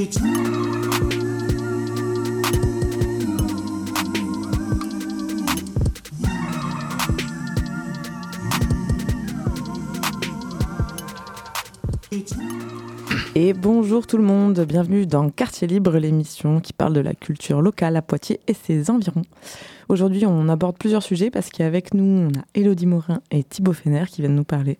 It's. Et bonjour tout le monde, bienvenue dans Quartier Libre, l'émission qui parle de la culture locale à Poitiers et ses environs. Aujourd'hui, on aborde plusieurs sujets parce qu'avec nous, on a Elodie Morin et Thibaut Fener qui viennent nous parler.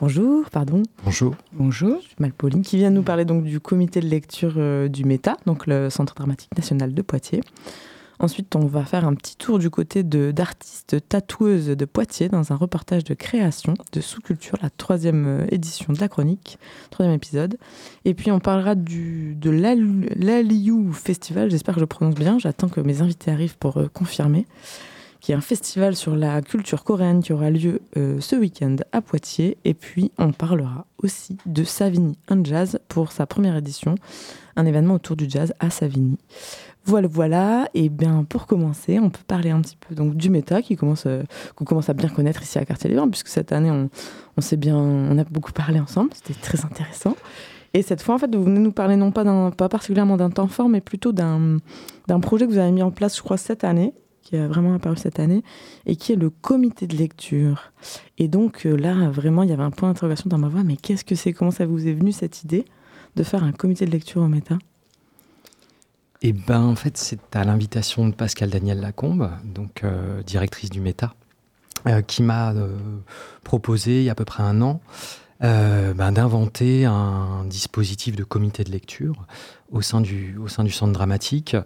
Bonjour, pardon. Bonjour. Bonjour. Malpauline qui vient nous parler donc du comité de lecture euh, du META, donc le Centre dramatique national de Poitiers. Ensuite, on va faire un petit tour du côté d'artistes tatoueuses de Poitiers dans un reportage de création de sous-culture, la troisième euh, édition de la chronique, troisième épisode. Et puis, on parlera du, de l'Aliou Festival, j'espère que je prononce bien, j'attends que mes invités arrivent pour euh, confirmer, qui est un festival sur la culture coréenne qui aura lieu euh, ce week-end à Poitiers. Et puis, on parlera aussi de Savigny un Jazz pour sa première édition, un événement autour du jazz à Savigny. Voilà, voilà. Et bien, pour commencer, on peut parler un petit peu donc du méta qui commence, euh, qu'on commence à bien connaître ici à Quartier Libre, puisque cette année, on, s'est bien, on a beaucoup parlé ensemble. C'était très intéressant. Et cette fois, en fait, vous venez nous parler non pas d'un, pas particulièrement d'un temps fort, mais plutôt d'un, d'un projet que vous avez mis en place, je crois, cette année, qui a vraiment apparu cette année, et qui est le comité de lecture. Et donc euh, là, vraiment, il y avait un point d'interrogation dans ma voix. Mais qu'est-ce que c'est? Comment ça vous est venu cette idée de faire un comité de lecture au méta? Eh ben, en fait, c'est à l'invitation de Pascal Daniel Lacombe, donc euh, directrice du META, euh, qui m'a euh, proposé il y a à peu près un an ben, d'inventer un dispositif de comité de lecture au sein du, au sein du centre dramatique.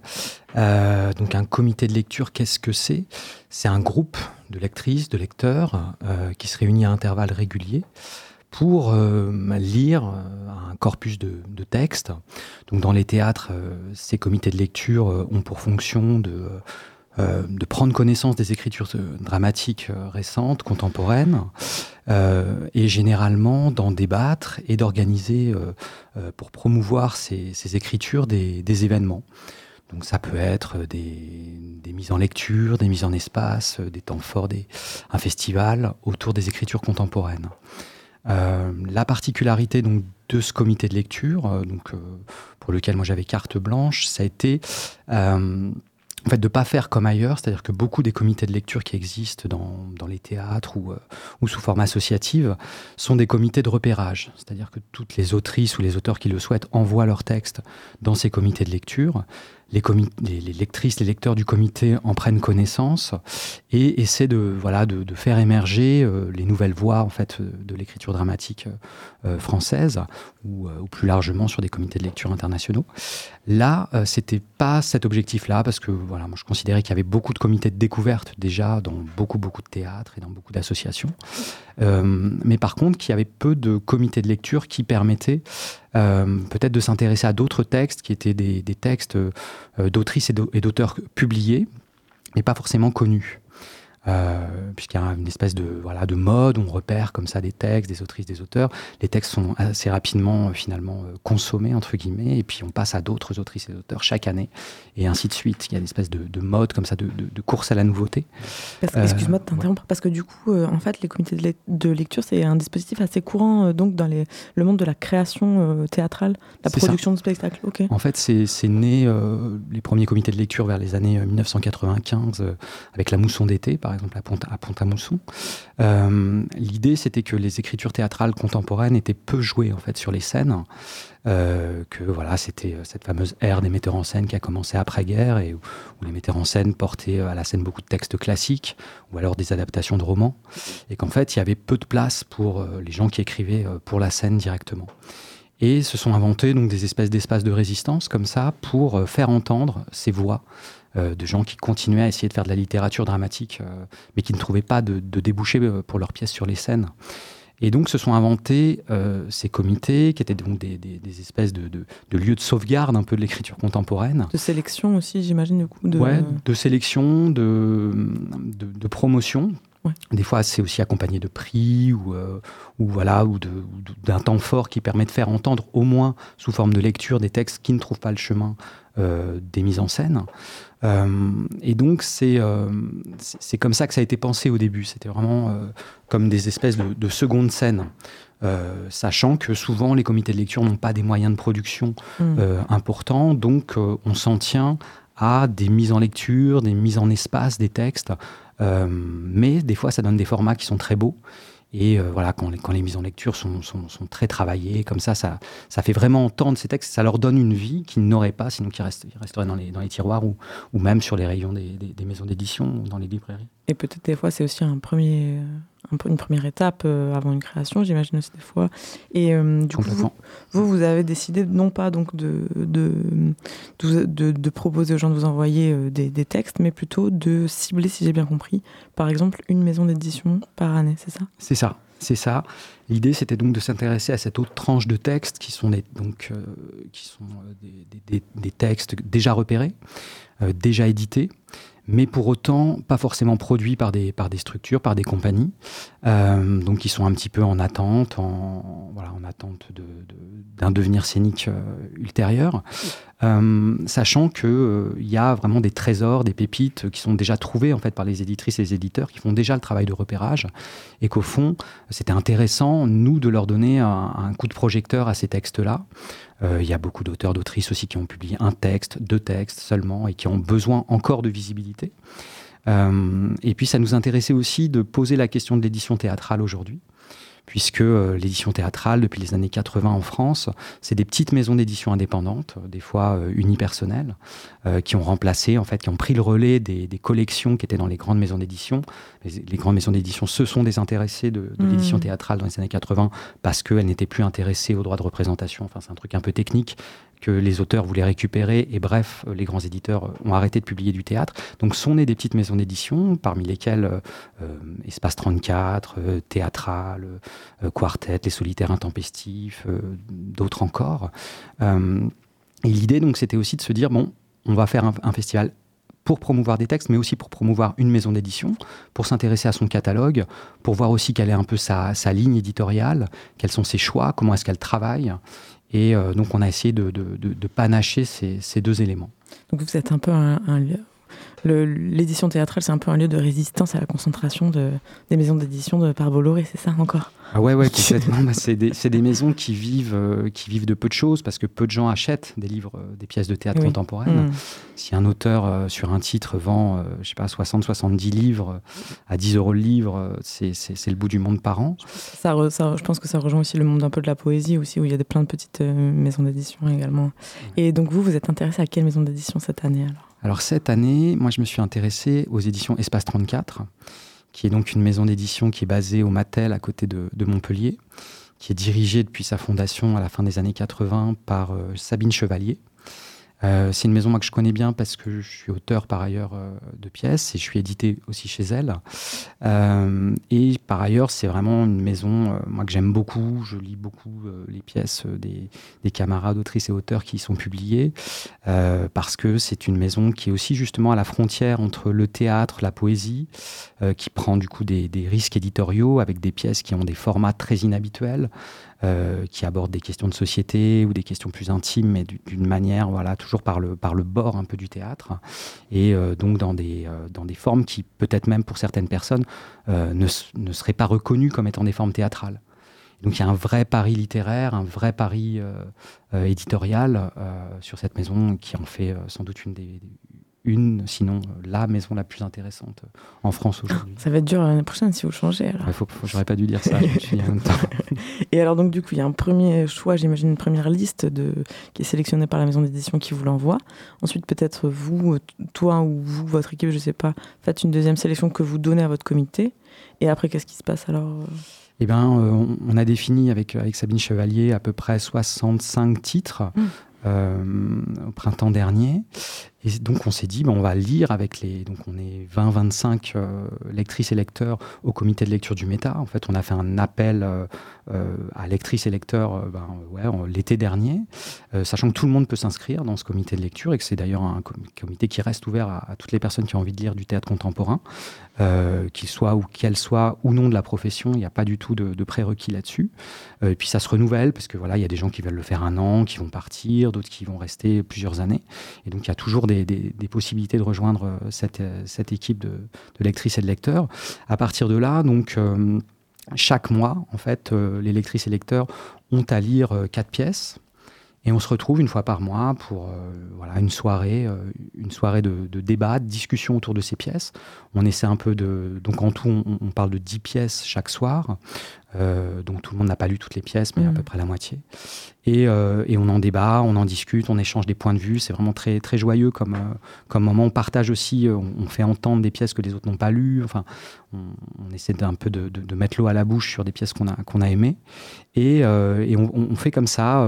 donc un comité de lecture, qu'est-ce que c'est? C'est un groupe de lectrices, de lecteurs qui se réunit à intervalles réguliers pour euh, lire euh, un corpus de, textes. Donc dans les théâtres, euh, ces comités de lecture ont pour fonction de, prendre connaissance des écritures dramatiques récentes, contemporaines, et généralement d'en débattre et d'organiser pour promouvoir ces, écritures des, événements. Donc ça peut être des, mises en lecture, des mises en espace, des temps forts, un festival autour des écritures contemporaines. Euh, la particularité donc de ce comité de lecture, euh, donc euh, pour lequel j'avais carte blanche, ça a été fait, de ne pas faire comme ailleurs, c'est-à-dire que beaucoup des comités de lecture qui existent dans, dans les théâtres ou, ou, sous forme associative sont des comités de repérage, c'est-à-dire que toutes les autrices ou les auteurs qui le souhaitent envoient leurs textes dans ces comités de lecture les, les, lectrices, les lecteurs du comité en prennent connaissance et essaient de, voilà, de, faire émerger euh, les nouvelles voies en fait, de l'écriture dramatique euh, française ou, euh, ou, plus largement sur des comités de lecture internationaux. Là, c'était pas cet objectif-là parce que voilà, moi, je considérais qu'il y avait beaucoup de comités de découverte déjà dans beaucoup, beaucoup de théâtres et dans beaucoup d'associations. Mais par contre, qu'il y avait peu de comités de lecture qui permettaient euh, peut-être de s'intéresser à d'autres textes qui étaient des, textes euh, d'autrices et d'auteurs publiés, mais pas forcément connus. Euh, puisqu'il y a une espèce de, voilà, de mode, on repère comme ça des textes, des autrices, des auteurs. Les textes sont assez rapidement finalement consommés, entre guillemets, et puis on passe à d'autres autrices et auteurs chaque année, et ainsi de suite. Il y a une espèce de, de mode comme ça, de, de, course à la nouveauté. Excuse-moi de t'interrompre, parce que du coup, en fait, les comités de, lecture, c'est un dispositif assez courant donc dans les, le monde de la création théâtrale, la production de spectacles. En fait, c'est né, les premiers comités de lecture vers les années 1995, avec la mousson d'été, par exemple Pont à Pont-à-Mousson. Euh, l'idée, c'était que les écritures théâtrales contemporaines étaient peu jouées en fait sur les scènes. Euh, que voilà, c'était euh, cette fameuse ère des metteurs en scène qui a commencé après-guerre et où, les metteurs en scène portaient à la scène beaucoup de textes classiques ou alors des adaptations de romans, et qu'en fait, il y avait peu de place pour les gens qui écrivaient pour la scène directement. Et se sont inventés donc des espèces d'espaces de résistance comme ça pour faire entendre ces voix de gens qui continuaient à essayer de faire de la littérature dramatique, euh, mais qui ne trouvaient pas de, de débouchés euh, pour leurs pièces sur les scènes. Et donc se sont inventés ces comités qui étaient donc des, espèces de, lieux de sauvegarde un peu de l'écriture contemporaine. De sélection aussi, j'imagine, du coup. De... Ouais, de sélection, de, de, promotion. Des fois, c'est aussi accompagné de prix ou, ou voilà, ou d'un temps fort qui permet de faire entendre au moins sous forme de lecture des textes qui ne trouvent pas le chemin des mises en scène. et donc, c'est c'est comme ça que ça a été pensé au début. C'était vraiment comme des espèces de, de secondes scènes. Euh, sachant que souvent les comités de lecture n'ont pas des moyens de production mm. euh, importants, donc euh, on s'en tient à des mises en lecture, des mises en espace des textes, mais des fois ça donne des formats qui sont très beaux. Et voilà, quand les, quand les, mises en lecture sont, sont, sont, très travaillées, comme ça, ça, ça fait vraiment entendre ces textes, ça leur donne une vie qu'ils n'auraient pas, sinon qu'ils resteraient dans les, dans les tiroirs ou, ou, même sur les rayons des, des, des maisons d'édition ou dans les librairies. Et peut-être des fois, c'est aussi un premier une première étape euh, avant une création, j'imagine aussi des fois. Et euh, du coup, vous, vous, avez décidé non pas donc de, de, de, proposer aux gens de vous envoyer euh, des, des, textes, mais plutôt de cibler, si j'ai bien compris, par exemple, une maison d'édition par année, c'est ça? C'est ça. C'est ça. L'idée, c'était donc de s'intéresser à cette autre tranche de textes qui sont, donc, qui sont des, des, textes déjà repérés, déjà édités, mais pour autant pas forcément produits par des, par des structures, par des compagnies, euh, donc qui sont un petit peu en attente, en, voilà, en attente d'un de, devenir scénique euh, ultérieur, euh, sachant qu'il il y a vraiment des trésors, des pépites qui sont déjà trouvés en fait par les éditrices et les éditeurs qui font déjà le travail de repérage, et qu'au fond, c'était intéressant, nous, de leur donner un coup de projecteur à ces textes-là. Euh, il y a beaucoup d'auteurs, d'autrices aussi qui ont publié un texte, deux textes seulement et qui ont besoin encore de visibilité. Euh, et puis ça nous intéressait aussi de poser la question de l'édition théâtrale aujourd'hui puisque euh, l'édition théâtrale, depuis les années 80 en France, c'est des petites maisons d'édition indépendantes, des fois euh, unipersonnelles, euh, qui ont remplacé, en fait, qui ont pris le relais des, collections qui étaient dans les grandes maisons d'édition. Les, grandes maisons d'édition se sont désintéressées de, de l'édition mmh. théâtrale dans les années 80 parce qu'elles n'étaient plus intéressées aux droits de représentation. Enfin, c'est un truc un peu technique que les auteurs voulaient récupérer et bref, les grands éditeurs ont arrêté de publier du théâtre. Donc sont nées des petites maisons d'édition, parmi lesquelles euh, Espace 34, euh, Théâtral, euh, Quartet, Les Solitaires Intempestifs, d'autres encore. et l'idée donc c'était aussi de se dire, bon, on va faire un, festival pour promouvoir des textes, mais aussi pour promouvoir une maison d'édition, pour s'intéresser à son catalogue, pour voir aussi quelle est un peu sa ligne éditoriale, quels sont ses choix, comment est-ce qu'elle travaille. Et euh, donc, on a essayé de, panacher ces, ces, deux éléments. Donc, vous êtes un peu un, un l'édition théâtrale, c'est un peu un lieu de résistance à la concentration de, des maisons d'édition de par Bolloré, c'est ça encore? Ah ouais, ouais, complètement. bah, c'est des, des, maisons qui vivent, euh, qui vivent de peu de choses parce que peu de gens achètent des livres, euh, des pièces de théâtre contemporaines. Mm. Si un auteur euh, sur un titre vend, je sais pas, 60, 70 livres à 10 euros le livre, c'est le bout du monde par an. Ça, ça, je pense que ça rejoint aussi le monde un peu de la poésie aussi, où il y a des, plein de petites maisons d'édition également. Et donc vous, vous êtes intéressé à quelle maison d'édition cette année alors? Alors cette année, moi je me suis intéressé aux éditions Espace 34 qui est donc une maison d'édition qui est basée au Mattel à côté de, Montpellier, qui est dirigée depuis sa fondation à la fin des années 80 par euh, Sabine Chevalier, euh, c'est une maison moi, que je connais bien parce que je suis auteur par ailleurs euh, de pièces et je suis édité aussi chez elle. Euh, et par ailleurs, c'est vraiment une maison moi que j'aime beaucoup. Je lis beaucoup les pièces des, des, camarades autrices et auteurs qui y sont publiées parce que c'est une maison qui est aussi justement à la frontière entre le théâtre, la poésie, qui prend du coup des risques éditoriaux avec des pièces qui ont des formats très inhabituels. Euh, qui aborde des questions de société ou des questions plus intimes, mais d'une manière, voilà, toujours par le, par le bord un peu du théâtre, et euh, donc dans des, euh, dans des formes qui, peut-être même pour certaines personnes, ne, ne seraient pas reconnues comme étant des formes théâtrales. Donc il y a un vrai pari littéraire, un vrai pari éditorial sur cette maison qui en fait sans doute une des, une, sinon euh, la maison la plus intéressante euh, en France aujourd'hui. Ça va être dur l'année prochaine si vous changez. Alors. j'aurais pas dû dire ça. je en même temps. Et alors donc du coup, il y a un premier choix, j'imagine une première liste de, qui est sélectionnée par la maison d'édition qui vous l'envoie. Ensuite, peut-être vous, euh, toi ou vous, votre équipe, je sais pas, faites une deuxième sélection que vous donnez à votre comité. Et après, qu'est-ce qui se passe alors eh ben, on, a défini avec, avec Sabine Chevalier à peu près 65 titres mmh. au printemps dernier. Et donc on s'est dit, ben, on va lire avec les... Donc on est 20-25 euh, lectrices et lecteurs au comité de lecture du Méta. En fait, on a fait un appel euh, euh, à lectrices et lecteurs ben, ouais, l'été dernier, sachant que tout le monde peut s'inscrire dans ce comité de lecture et que c'est d'ailleurs un comité qui reste ouvert à, toutes les personnes qui ont envie de lire du théâtre contemporain, qu'ils soient ou qu'elles soient ou non de la profession. Il n'y a pas du tout de, de prérequis là-dessus. et puis ça se renouvelle parce que voilà, il y a des gens qui veulent le faire un an, qui vont partir, d'autres qui vont rester plusieurs années. Et donc il y a toujours des, possibilités de rejoindre euh, cette, euh, cette équipe de, lectrices et de lecteurs. À partir de là, donc euh, chaque mois, en fait, les lectrices et lecteurs ont à lire quatre pièces. Et on se retrouve une fois par mois pour voilà, une soirée, une soirée de, débat, de discussion autour de ces pièces. On essaie un peu de. Donc en tout, on, on parle de dix pièces chaque soir. Euh, donc tout le monde n'a pas lu toutes les pièces, mais à mm. peu près la moitié. Euh, et, on en débat, on en discute, on échange des points de vue. C'est vraiment très, très joyeux comme, euh, comme moment. On partage aussi, on, fait entendre des pièces que les autres n'ont pas lues. Enfin, on, essaie d'un peu de, de, mettre l'eau à la bouche sur des pièces qu'on a, qu'on a aimées. Et, et on, fait comme ça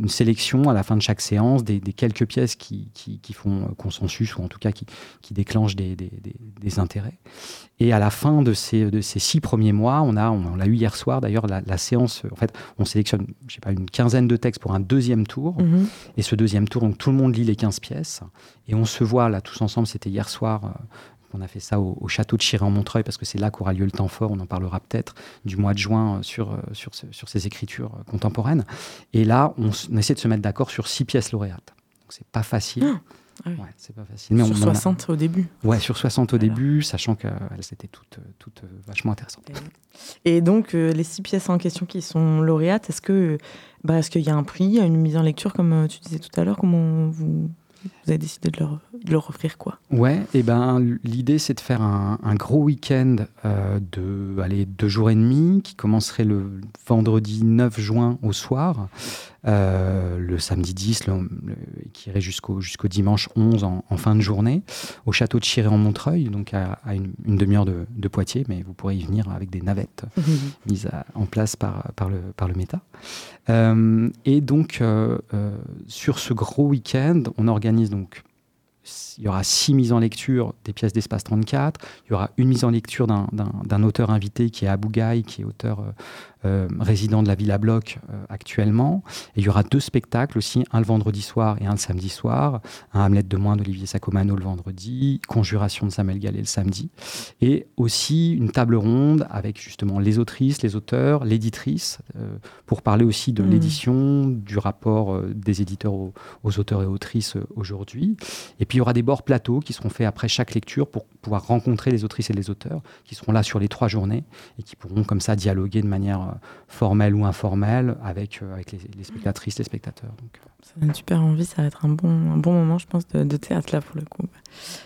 une sélection à la fin de chaque séance des, quelques pièces qui, qui, font consensus ou en tout cas qui, qui déclenchent des, des, des intérêts. Et à la fin de ces, de ces six premiers mois, on a, on, l'a eu hier soir d'ailleurs, la, séance, en fait, on sélectionne, je sais pas, une quinzaine de textes pour un deuxième tour. Mhm. Et ce deuxième tour, donc tout le monde lit les 15 pièces. Et on se voit là tous ensemble, c'était hier soir. Euh, on a fait ça au, château de Chiré en Montreuil parce que c'est là qu'aura lieu le temps fort. On en parlera peut-être du mois de juin euh, sur, euh, sur, sur ces écritures contemporaines. Et là, on, essaie de se mettre d'accord sur six pièces lauréates. Donc c'est pas facile. Ah. Ouais, c'est pas facile. sur 60 au début. Ouais, sur 60 au début, sachant qu'elles étaient toutes, toutes euh, vachement intéressantes. Et donc, euh, les six pièces en question qui sont lauréates, est-ce que bah, est-ce qu'il y a un prix, une mise en lecture, comme euh, tu disais tout à l'heure? Comment vous, vous avez décidé de leur, de leur offrir quoi? Ouais, et ben l'idée c'est de faire un, un gros week-end de allez, deux jours et demi qui commencerait le vendredi 9 juin au soir euh, le samedi 10, qui irait jusqu'au jusqu'au dimanche 11 en, fin de journée, au château de Chiré en Montreuil, donc à, une, demi-heure de, Poitiers, mais vous pourrez y venir avec des navettes mises en place par, par, le, par le Méta. Euh, et donc, euh, sur ce gros week-end, on organise donc il y aura six mises en lecture des pièces d'Espace 34. Il y aura une mise en lecture d'un auteur invité qui est Abou Gaï, qui est auteur euh, résident de la Villa Bloch euh, actuellement. Et il y aura deux spectacles aussi, un le vendredi soir et un le samedi soir. Un Hamlet de moins d'Olivier Sacomano le vendredi, Conjuration de Samuel Gallet le samedi. Et aussi une table ronde avec justement les autrices, les auteurs, l'éditrice, euh, pour parler aussi de mmh. l'édition, du rapport des éditeurs aux, aux, auteurs et autrices aujourd'hui. Et puis il y aura des bords plateaux qui seront faits après chaque lecture pour pouvoir rencontrer les autrices et les auteurs qui seront là sur les trois journées et qui pourront comme ça dialoguer de manière formelle ou informelle avec, euh, avec les, spectatrices, les spectateurs. Donc, euh. ça donne super envie, ça va être un bon, un bon moment, je pense, de, théâtre là pour le coup.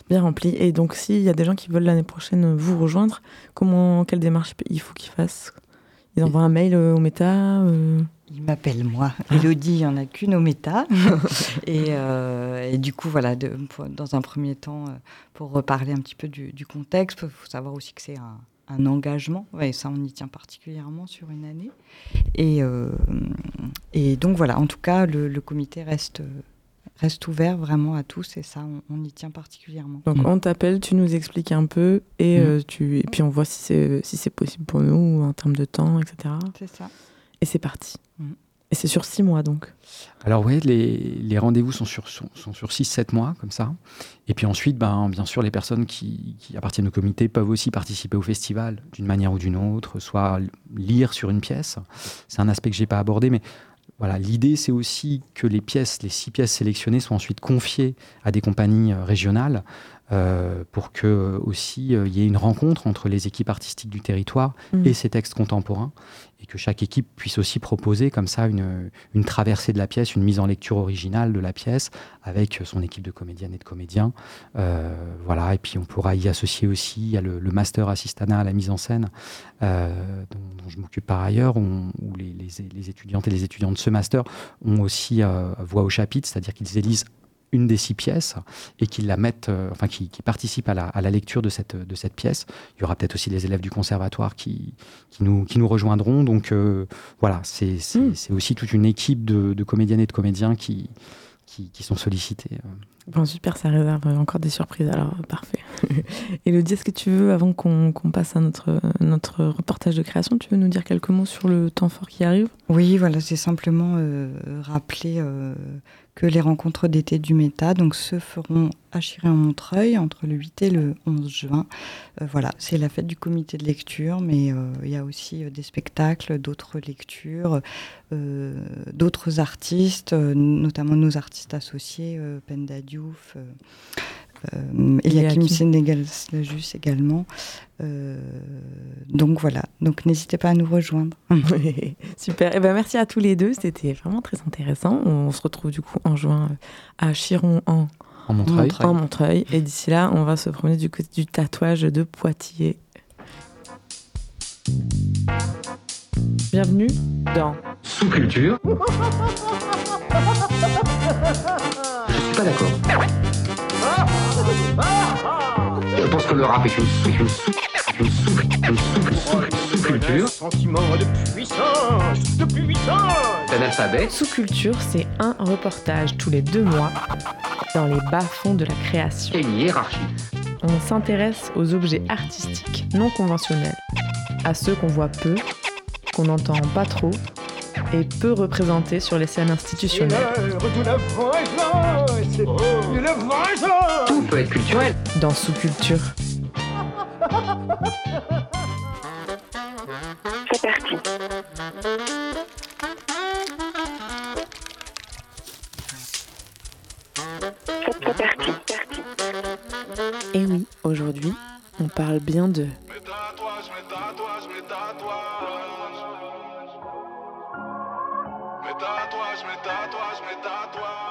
Bien rempli. Et donc, s'il y a des gens qui veulent l'année prochaine vous rejoindre, comment, quelle démarche il faut qu'ils fassent? Ils envoient un mail euh, au méta il m'appelle moi. Elodie, il n'y en a qu'une au méta. et, du coup, voilà, de, dans un premier temps, pour reparler un petit peu du, du contexte, il faut savoir aussi que c'est un, un engagement, et ça on y tient particulièrement sur une année. Et, euh, et donc voilà, en tout cas, le, comité reste, reste ouvert vraiment à tous et ça on, y tient particulièrement. Donc on t'appelle, tu nous expliques un peu et, mm. euh, tu, et puis on voit si c'est si possible pour nous en termes de temps, etc. C'est ça. Et c'est parti. Mm. Et c'est sur six mois donc Alors oui, les, rendez-vous sont sur, sont, sur 6-7 mois, comme ça. Et puis ensuite, ben, bien sûr, les personnes qui, appartiennent au comité peuvent aussi participer au festival d'une manière ou d'une autre, soit lire sur une pièce. C'est un aspect que je n'ai pas abordé, mais voilà, l'idée c'est aussi que les pièces, les six pièces sélectionnées soient ensuite confiées à des compagnies euh, régionales euh, pour que euh, aussi il y ait une rencontre entre les équipes artistiques du territoire mmh. et ces textes contemporains et que chaque équipe puisse aussi proposer comme ça une, une, traversée de la pièce, une mise en lecture originale de la pièce avec son équipe de comédiennes et de comédiens. Euh, voilà, et puis on pourra y associer aussi, il y a le, master assistana à la mise en scène euh, dont, je m'occupe par ailleurs, où, les, les, étudiantes et les étudiants de ce master ont aussi euh, voix au chapitre, c'est-à-dire qu'ils élisent une des six pièces et qu'ils la mettent, euh, enfin, qui, participent à la, lecture de cette, de cette pièce. Il y aura peut-être aussi les élèves du conservatoire qui, qui, nous, qui nous rejoindront. Donc euh, voilà, c'est mm. aussi toute une équipe de, de, comédiennes et de comédiens qui, qui, sont sollicités. Euh. Bon, super, ça réserve encore des surprises, alors parfait. Elodie, est-ce que tu veux, avant qu'on passe à notre, notre reportage de création, tu veux nous dire quelques mots sur le temps fort qui arrive? Oui, voilà, c'est simplement euh, rappeler euh, les rencontres d'été du Méta donc, se feront à Chiré-en-Montreuil entre le 8 et le 11 juin. Euh, voilà, c'est la fête du comité de lecture, mais euh, il y a aussi euh, des spectacles, d'autres lectures, d'autres artistes, notamment nos artistes associés, Penda Diouf. Euh, Eliakim Sénégal-Slajus également. donc voilà, donc n'hésitez pas à nous rejoindre. Super, et eh ben merci à tous les deux, c'était vraiment très intéressant. On se retrouve du coup en juin à Chiron en en Montreuil. En Montreuil. Et d'ici là, on va se promener du côté du tatouage de Poitiers. Bienvenue dans Sous-culture. Je suis pas d'accord. Je pense que le rap est une, une, une, sous, une sous-culture. Sentiment de puissance, de puissance. Sous-culture, c'est un reportage tous les deux mois dans les bas-fonds de la création. Et une hiérarchie. On s'intéresse aux objets artistiques non conventionnels, à ceux qu'on voit peu, qu'on n'entend pas trop et peu représentés sur les scènes institutionnelles. Tout peut être culturel. Dans sous-culture. C'est parti. Et oui, aujourd'hui, on parle bien de...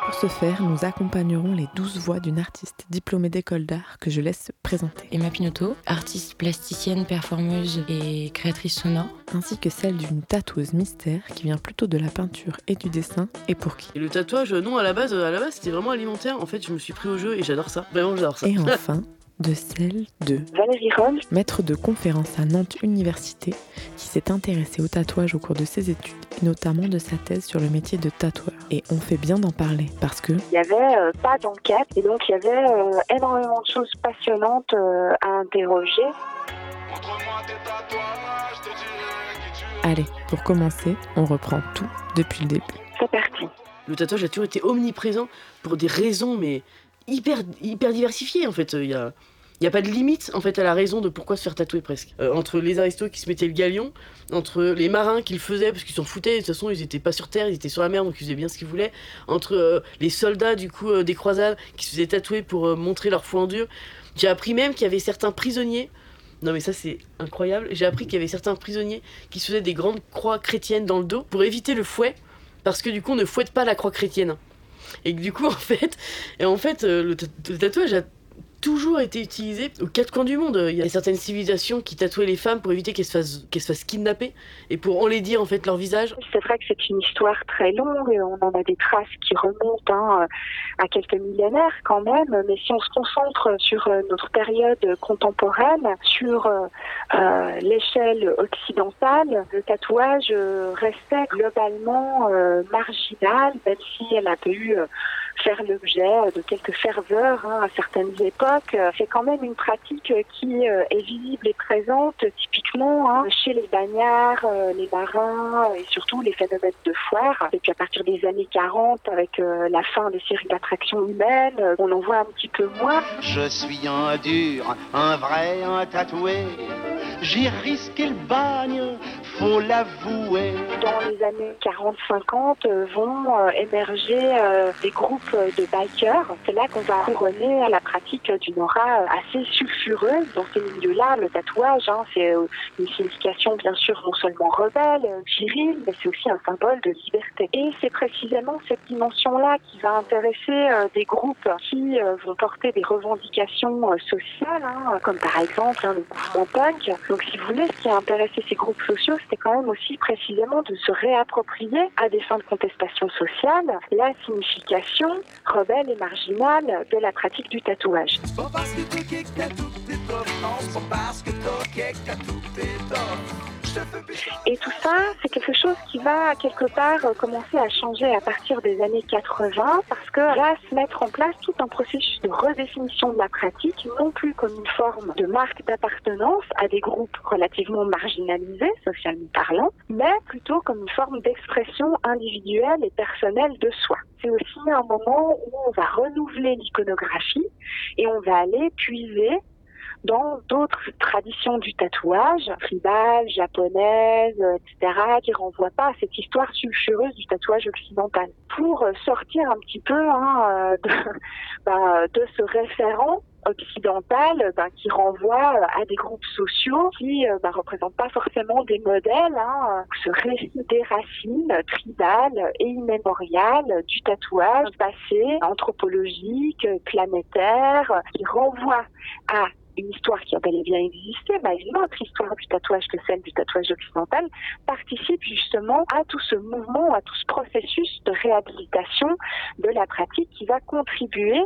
Pour ce faire, nous accompagnerons les douze voix d'une artiste diplômée d'école d'art que je laisse présenter. Emma Pinotto, artiste plasticienne, performeuse et créatrice sonore. Ainsi que celle d'une tatoueuse mystère qui vient plutôt de la peinture et du dessin et pour qui. Et le tatouage, non, à la base, à la base c'était vraiment alimentaire. En fait, je me suis pris au jeu et j'adore ça. Vraiment, j'adore ça. Et enfin, de celle de Valérie Roll, maître de conférence à Nantes Université, qui s'est intéressée au tatouage au cours de ses études, et notamment de sa thèse sur le métier de tatoueur. Et on fait bien d'en parler parce que il n'y avait euh, pas d'enquête et donc il y avait euh, énormément de choses passionnantes euh, à interroger. Allez, pour commencer, on reprend tout depuis le début. C'est parti. Le tatouage a toujours été omniprésent pour des raisons mais hyper diversifiées en fait. Il y a il n'y a pas de limite en fait à la raison de pourquoi se faire tatouer presque. Euh, entre les aristos qui se mettaient le galion, entre les marins qui le faisaient parce qu'ils s'en foutaient, de toute façon ils étaient pas sur terre, ils étaient sur la mer donc ils faisaient bien ce qu'ils voulaient, entre euh, les soldats du coup euh, des croisades qui se faisaient tatouer pour montrer leur foi en Dieu. J'ai appris même qu'il y avait certains prisonniers, non mais ça c'est incroyable, j'ai appris qu'il y avait certains prisonniers qui se faisaient des grandes croix chrétiennes dans le dos pour éviter le fouet parce que du coup on ne fouette pas la croix chrétienne. Et du coup, en fait, et en fait le, le tatouage a toujours été utilisé aux quatre coins du monde. Il y a certaines civilisations qui tatouaient les femmes pour éviter qu'elles se fassent, kidnapper et pour enlaidir en fait leur visage. C'est vrai que c'est une histoire très longue, on en a des traces qui remontent hein, à quelques millénaires quand même, mais si on se concentre sur euh, notre période contemporaine, sur euh, euh, l'échelle occidentale, le tatouage restait globalement marginal, même si elle a eu faire l'objet de quelques ferveurs hein, à certaines époques. C'est quand même une pratique qui euh, est visible et présente typiquement hein, chez les bagnards, euh, les marins et surtout les phénomènes de foire. Et puis à partir des années 40, avec euh, la fin des séries d'attractions humaines, on en voit un petit peu moins. Je suis un dur, un vrai, un tatoué. J'ai risqué le bagne, faut l'avouer. Dans les années 40-50 vont émerger des groupes de bikers. C'est là qu'on va couronner la pratique d'une aura assez sulfureuse. Dans ces milieux-là, le tatouage, hein, c'est euh, une signification bien sûr non seulement rebelle, viril, mais c'est aussi un symbole de liberté. Et c'est précisément cette dimension-là qui va intéresser euh, des groupes qui euh, vont porter des revendications sociales, hein, comme par exemple hein, le mouvement punk. Donc si vous voulez, ce qui a intéressé ces groupes sociaux, c'était quand même aussi précisément de se réapproprier à des fins de contestation sociale la signification rebelle et marginale de la pratique du tatouage. Et tout ça, c'est quelque chose qui va quelque part euh, commencer à changer à partir des années 80 parce que va se mettre en place tout un processus de redéfinition de la pratique, non plus comme une forme de marque d'appartenance à des groupes relativement marginalisés, socialement parlant, mais plutôt comme une forme d'expression individuelle et personnelle de soi. C'est aussi un moment où on va renouveler l'iconographie et on va aller puiser dans d'autres traditions du tatouage, tribal, japonaise, etc., qui renvoient pas à cette histoire sulfureuse du tatouage occidental. Pour sortir un petit peu hein, de, ben, de ce référent occidental ben, qui renvoie à des groupes sociaux qui ne ben, représentent pas forcément des modèles. Hein, ce récit des racines tribales et immémoriales du tatouage passé anthropologique, planétaire, qui renvoie à une histoire qui a bel et bien existé, mais une autre histoire du tatouage que celle du tatouage occidental, participe justement à tout ce mouvement, à tout ce processus de réhabilitation de la pratique qui va contribuer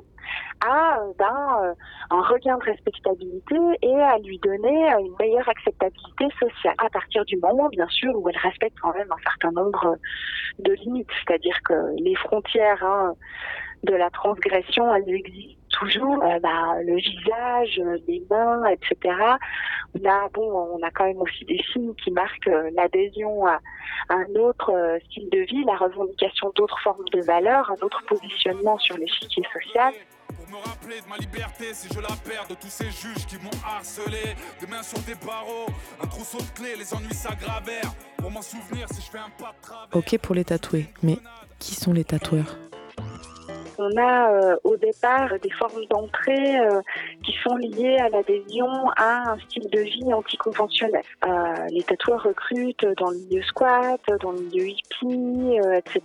à ben, euh, un regain de respectabilité et à lui donner une meilleure acceptabilité sociale à partir du moment, bien sûr, où elle respecte quand même un certain nombre de limites, c'est-à-dire que les frontières hein, de la transgression, elles existent toujours. Euh, bah, le visage, les mains, etc. Là, bon, on a quand même aussi des signes qui marquent euh, l'adhésion à un autre euh, style de vie, la revendication d'autres formes de valeurs, un autre positionnement sur l'échiquier social. Pour me rappeler de ma liberté, si je la perds de tous ces juges qui m'ont harcelé, des mains sur des barreaux, un trousseau de clés, les ennuis s'aggravèrent. Pour m'en souvenir, si je fais un pas de travers. Ok pour les tatoués, mais qui sont les tatoueurs? On a euh, au départ des formes d'entrée euh, qui sont liées à l'adhésion à un style de vie anticonventionnel. Euh, les tatoueurs recrutent dans le milieu squat, dans le milieu hippie, etc.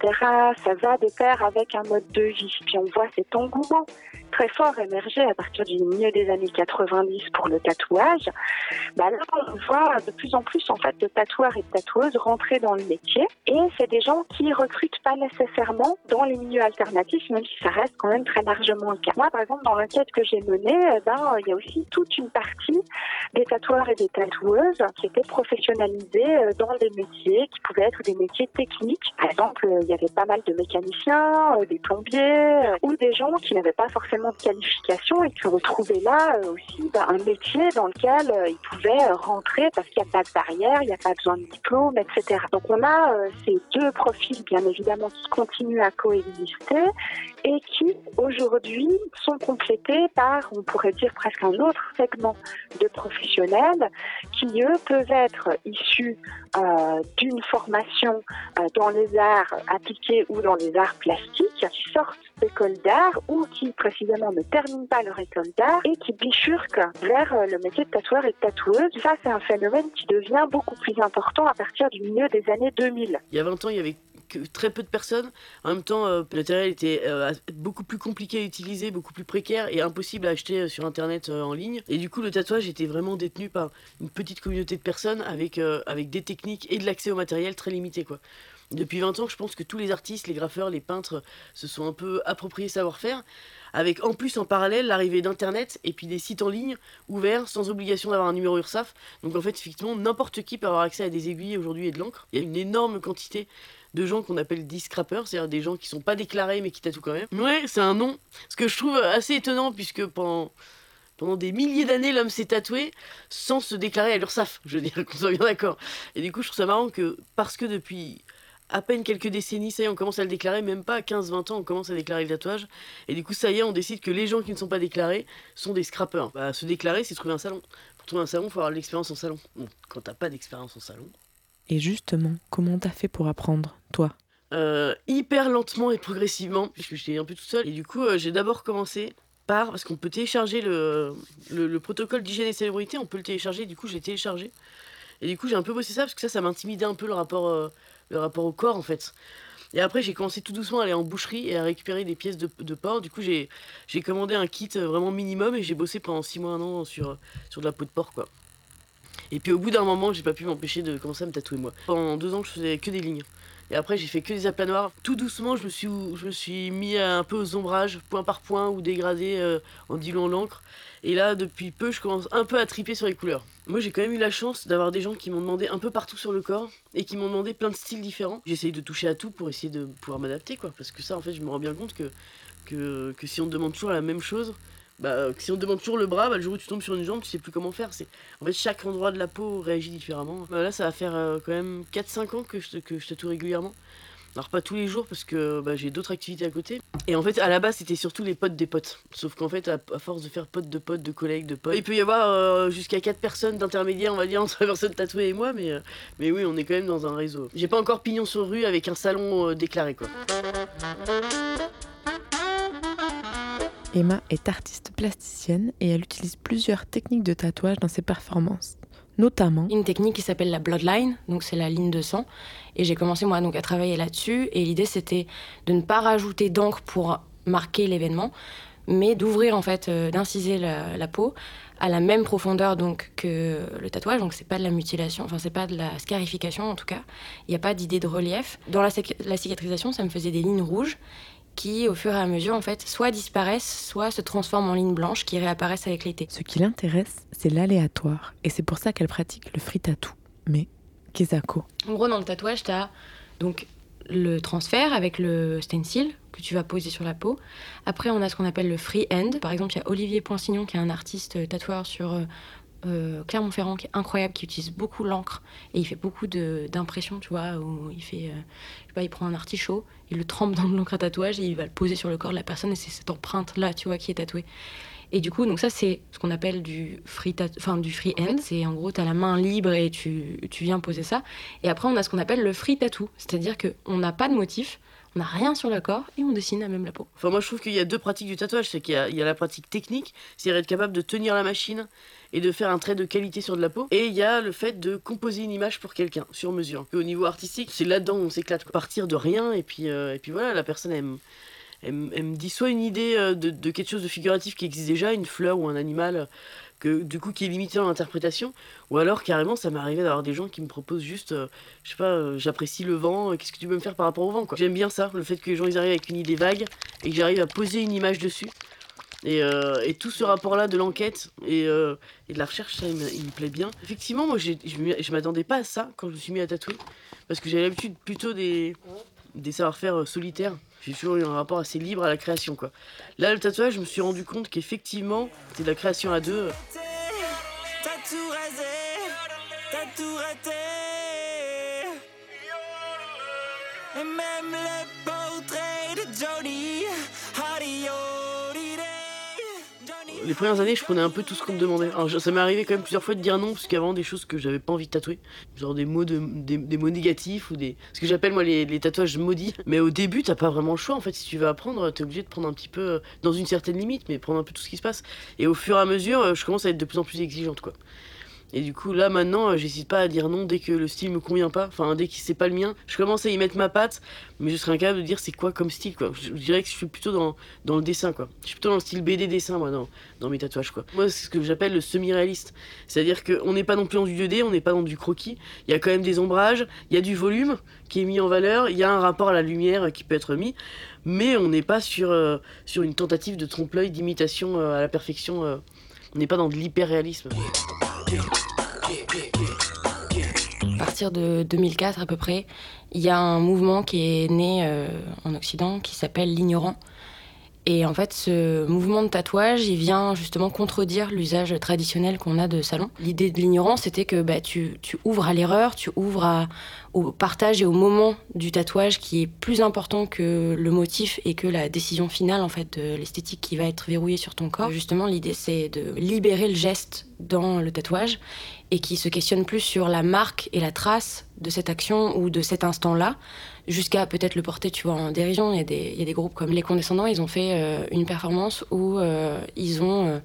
Ça va de pair avec un mode de vie. Puis on voit cet engouement très fort émerger à partir du milieu des années 90 pour le tatouage. Bah là, on voit de plus en plus en fait de tatoueurs et de tatoueuses rentrer dans le métier. Et c'est des gens qui recrutent pas nécessairement dans les milieux alternatifs, même si ça reste quand même très largement le cas. Moi, par exemple, dans l'enquête que j'ai menée, eh ben, il y a aussi toute une partie des tatoueurs et des tatoueuses qui étaient professionnalisés euh, dans des métiers qui pouvaient être des métiers techniques. Par exemple, euh, il y avait pas mal de mécaniciens, euh, des plombiers ou des gens qui n'avaient pas forcément de qualification et qui retrouvaient là aussi bah, un métier dans lequel ils pouvaient rentrer parce qu'il n'y a pas de barrière, il n'y a pas besoin de diplôme, etc. Donc on a ces deux profils bien évidemment qui continuent à coexister et qui aujourd'hui sont complétés par, on pourrait dire presque un autre segment de professionnels qui eux peuvent être issus euh, d'une formation euh, dans les arts appliqués ou dans les arts plastiques, qui sortent d'école d'art ou qui précisément ne terminent pas leur école d'art et qui bifurquent vers euh, le métier de tatoueur et de tatoueuse. Ça, c'est un phénomène qui devient beaucoup plus important à partir du milieu des années 2000. Il y a 20 ans, il y avait que très peu de personnes. En même temps, euh, le matériel était euh, beaucoup plus compliqué à utiliser, beaucoup plus précaire et impossible à acheter euh, sur internet en ligne. Et du coup, le tatouage était vraiment détenu par une petite communauté de personnes avec, avec des techniques et de l'accès au matériel très limité. Quoi. Depuis 20 ans, je pense que tous les artistes, les graffeurs, les peintres se sont un peu appropriés savoir-faire, avec en plus en parallèle l'arrivée d'Internet et puis des sites en ligne ouverts sans obligation d'avoir un numéro URSAF. Donc en fait, effectivement, n'importe qui peut avoir accès à des aiguilles aujourd'hui et de l'encre. Il y a une énorme quantité de gens qu'on appelle discrappers, c'est-à-dire des gens qui sont pas déclarés mais qui tatouent quand même. Ouais, c'est un nom. Ce que je trouve assez étonnant puisque pendant pendant des milliers d'années, l'homme s'est tatoué sans se déclarer à l'URSAF, je veux dire, qu'on soit bien d'accord. Et du coup, je trouve ça marrant que, parce que depuis à peine quelques décennies, ça y est, on commence à le déclarer, même pas à 15-20 ans, on commence à déclarer le tatouage. Et du coup, ça y est, on décide que les gens qui ne sont pas déclarés sont des scrappers. Bah, se déclarer, c'est trouver un salon. Pour trouver un salon, il faut avoir l'expérience en salon. Bon, quand t'as pas d'expérience en salon, et justement, comment t'as fait pour apprendre, toi? Euh, Hyper lentement et progressivement, puisque j'étais un peu toute seule. Et du coup, euh, j'ai d'abord commencé par, parce qu'on peut télécharger le, le, protocole d'hygiène et célébrité, on peut le télécharger, du coup j'ai téléchargé. Et du coup j'ai un peu bossé ça, parce que ça, ça m'intimidait un peu le rapport, euh, le rapport au corps en fait. Et après, j'ai commencé tout doucement à aller en boucherie et à récupérer des pièces de, de porc. Du coup, j'ai commandé un kit vraiment minimum et j'ai bossé pendant 6 mois, un an sur, sur de la peau de porc, quoi. Et puis au bout d'un moment, j'ai pas pu m'empêcher de commencer à me tatouer moi. Pendant deux ans, je faisais que des lignes. Et après, j'ai fait que des aplats noirs. Tout doucement, je me suis, mis un peu aux ombrages, point par point, ou dégradé euh, en diluant l'encre. Et là, depuis peu, je commence un peu à triper sur les couleurs. Moi, j'ai quand même eu la chance d'avoir des gens qui m'ont demandé un peu partout sur le corps et qui m'ont demandé plein de styles différents. J'essaye de toucher à tout pour essayer de pouvoir m'adapter, quoi. Parce que ça, en fait, je me rends bien compte que, si on demande toujours la même chose, bah, si on te demande toujours le bras, bah, le jour où tu tombes sur une jambe, tu sais plus comment faire. C'est En fait, chaque endroit de la peau réagit différemment. Bah, là, ça va faire euh, quand même 4-5 ans que je, que je tatoue régulièrement. Alors pas tous les jours parce que bah, j'ai d'autres activités à côté. Et en fait, à la base, c'était surtout les potes des potes. Sauf qu'en fait, à, force de faire potes de potes, de collègues, de potes, il peut y avoir euh, jusqu'à 4 personnes d'intermédiaires, on va dire, entre la personne tatouée et moi. Mais, euh, mais oui, on est quand même dans un réseau. J'ai pas encore pignon sur rue avec un salon déclaré, quoi. Emma est artiste plasticienne et elle utilise plusieurs techniques de tatouage dans ses performances. Notamment une technique qui s'appelle la bloodline, donc c'est la ligne de sang. Et j'ai commencé moi donc à travailler là-dessus. Et l'idée c'était de ne pas rajouter d'encre pour marquer l'événement, mais d'ouvrir en fait, euh, d'inciser la, peau à la même profondeur donc que le tatouage. Donc c'est pas de la mutilation, enfin c'est pas de la scarification en tout cas. Il n'y a pas d'idée de relief. Dans la, la cicatrisation, ça me faisait des lignes rouges qui, au fur et à mesure, en fait, soit disparaissent, soit se transforment en lignes blanches qui réapparaissent avec l'été. Ce qui l'intéresse, c'est l'aléatoire, et c'est pour ça qu'elle pratique le free tattoo. Mais Kezako En gros, dans le tatouage, tu as donc le transfert avec le stencil que tu vas poser sur la peau. Après, on a ce qu'on appelle le free end. Par exemple, il y a Olivier Poinsignon qui est un artiste tatoueur sur euh, Clermont-Ferrand qui est incroyable, qui utilise beaucoup l'encre et il fait beaucoup d'impressions, tu vois, où il fait, euh, je sais pas, il prend un artichaut, il le trempe dans l'encre à tatouage et il va le poser sur le corps de la personne et c'est cette empreinte là, tu vois, qui est tatouée. Et du coup, donc ça c'est ce qu'on appelle du free, enfin du free end. C'est en gros, tu as la main libre et tu, tu viens poser ça. Et après, on a ce qu'on appelle le free tattoo, c'est-à-dire qu'on n'a pas de motif, on n'a rien sur le corps et on dessine à même la peau. Enfin, moi je trouve qu'il y a deux pratiques du tatouage. C'est qu'il y, y, a la pratique technique, c'est-à-dire être capable de tenir la machine et de faire un trait de qualité sur de la peau. Et il y a le fait de composer une image pour quelqu'un, sur mesure. au niveau artistique, c'est là-dedans où on s'éclate. Partir de rien, et puis, euh, et puis voilà, la personne aime. Elle, me dit soit une idée euh, de, de, quelque chose de figuratif qui existe déjà, une fleur ou un animal, que du coup qui est limité dans l'interprétation, ou alors carrément ça m'est arrivé d'avoir des gens qui me proposent juste, euh, je sais pas, j'apprécie le vent, qu'est-ce que tu peux me faire par rapport au vent quoi. J'aime bien ça, le fait que les gens ils arrivent avec une idée vague et que j'arrive à poser une image dessus. Euh, et, tout ce rapport-là de l'enquête et, euh, de la recherche, ça, il me, plaît bien. Effectivement, moi, je ne m'attendais pas à ça quand je me suis mis à tatouer. Parce que j'avais l'habitude plutôt des, des savoir-faire euh, solitaires. J'ai toujours eu un rapport assez libre à la création. quoi. Là, le tatouage, je me suis rendu compte qu'effectivement, c'est de la création à deux. Et même les premières années, je prenais un peu tout ce qu'on me demandait. Alors, ça m'est arrivé quand même plusieurs fois de dire non, parce qu'avant, des choses que j'avais pas envie de tatouer. Genre des mots, de, des, mots négatifs ou des. Ce que j'appelle moi les, les, tatouages maudits. Mais au début, t'as pas vraiment le choix. En fait, si tu veux apprendre, t'es obligé de prendre un petit peu, euh, dans une certaine limite, mais prendre un peu tout ce qui se passe. Et au fur et à mesure, euh, je commence à être de plus en plus exigeante, quoi. Et du coup, là maintenant, euh, j'hésite pas à dire non dès que le style me convient pas, enfin dès que c'est pas le mien. Je commence à y mettre ma patte, mais je serais incapable de dire c'est quoi comme style. Je, dirais que je suis plutôt dans, dans le dessin quoi. Je suis plutôt dans le style BD dessin moi dans, dans mes tatouages quoi. Moi, c'est ce que j'appelle le semi-réaliste. C'est-à-dire qu'on n'est pas non plus dans du 2D, on n'est pas dans du croquis. Il y a quand même des ombrages, il y a du volume qui est mis en valeur, il y a un rapport à la lumière qui peut être mis, mais on n'est pas sur, euh, sur une tentative de trompe-l'œil, d'imitation euh, à la perfection. on n'est pas dans de l'hyper-réalisme. À partir de 2004 à peu près, il y a un mouvement qui est né euh, en Occident qui s'appelle l'ignorant. Et en fait, ce mouvement de tatouage, il vient justement contredire l'usage traditionnel qu'on a de salon. L'idée de l'ignorant, c'était que bah, tu, tu, ouvres à l'erreur, tu ouvres au partage et au moment du tatouage qui est plus important que le motif et que la décision finale en fait de l'esthétique qui va être verrouillée sur ton corps. Justement, l'idée c'est de libérer le geste dans le tatouage et qui se questionne plus sur la marque et la trace de cette action ou de cet instant-là, jusqu'à peut-être le porter, tu vois, en dérision. Il y a des, des groupes comme Les Condescendants, ils ont fait euh, une performance où euh, ils ont euh,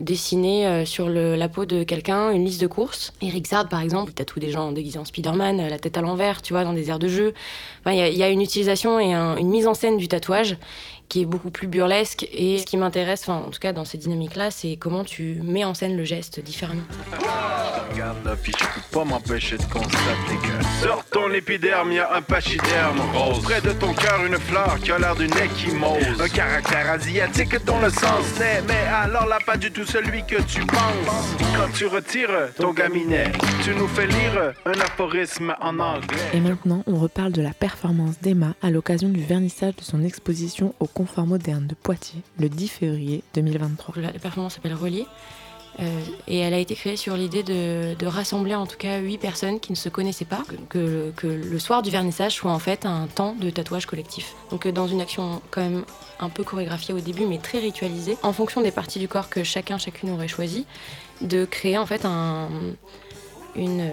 dessiné sur la peau de quelqu'un une liste de courses. Eric Zard, par exemple, il tatoue des gens déguisés en Spider-Man, la tête à l'envers, tu vois, dans des aires de jeu. Enfin, il y a une utilisation et une mise en scène du tatouage qui est beaucoup plus burlesque. Et ce qui m'intéresse, en tout cas dans ces dynamiques-là, c'est comment tu mets en scène le geste différemment. Regarde la je peux pas m'empêcher de constater que sur ton épiderme, y a un pachyderme rose. Près de ton cœur, une fleur qui a l'air d'une échymose. Un caractère asiatique dont le sens naît, mais alors là, pas du tout celui que tu penses. Quand tu retires ton gaminet, tu nous fais lire un aphorisme en anglais. Et maintenant, on reparle de la performance d'Emma à l'occasion du vernissage de son exposition au Confort moderne de Poitiers le 10 février 2023. La performance s'appelle Relier. Euh, et elle a été créée sur l'idée de, rassembler en tout cas huit personnes qui ne se connaissaient pas, que, le soir du vernissage soit en fait un temps de tatouage collectif. Donc euh, dans une action quand même un peu chorégraphiée au début, mais très ritualisée, en fonction des parties du corps que chacun, chacune aurait choisi, de créer en fait euh, une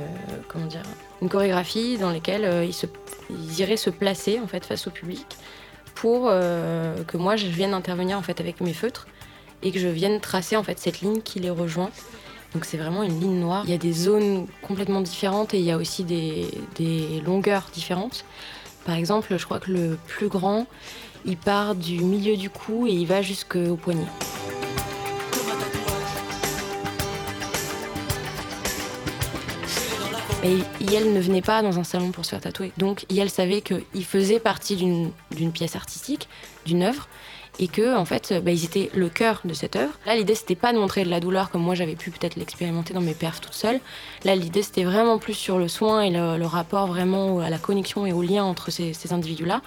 chorégraphie dans laquelle ils, se, ils, iraient se placer en fait face au public pour euh, que moi je vienne intervenir en fait avec mes feutres et que je vienne tracer en fait cette ligne qui les rejoint. Donc c'est vraiment une ligne noire. Il y a des zones complètement différentes et il y a aussi des, des longueurs différentes. Par exemple, je crois que le plus grand, il part du milieu du cou et il va jusqu'au poignet. Et Yel ne venait pas dans un salon pour se faire tatouer. Donc Yel savait qu'il faisait partie d'une pièce artistique, d'une œuvre, et que en fait, bah, ils étaient le cœur de cette œuvre. Là, l'idée c'était pas de montrer de la douleur comme moi j'avais pu peut-être l'expérimenter dans mes perfs toute seule. Là, l'idée c'était vraiment plus sur le soin et le, rapport vraiment à la connexion et au lien entre ces, ces individus-là.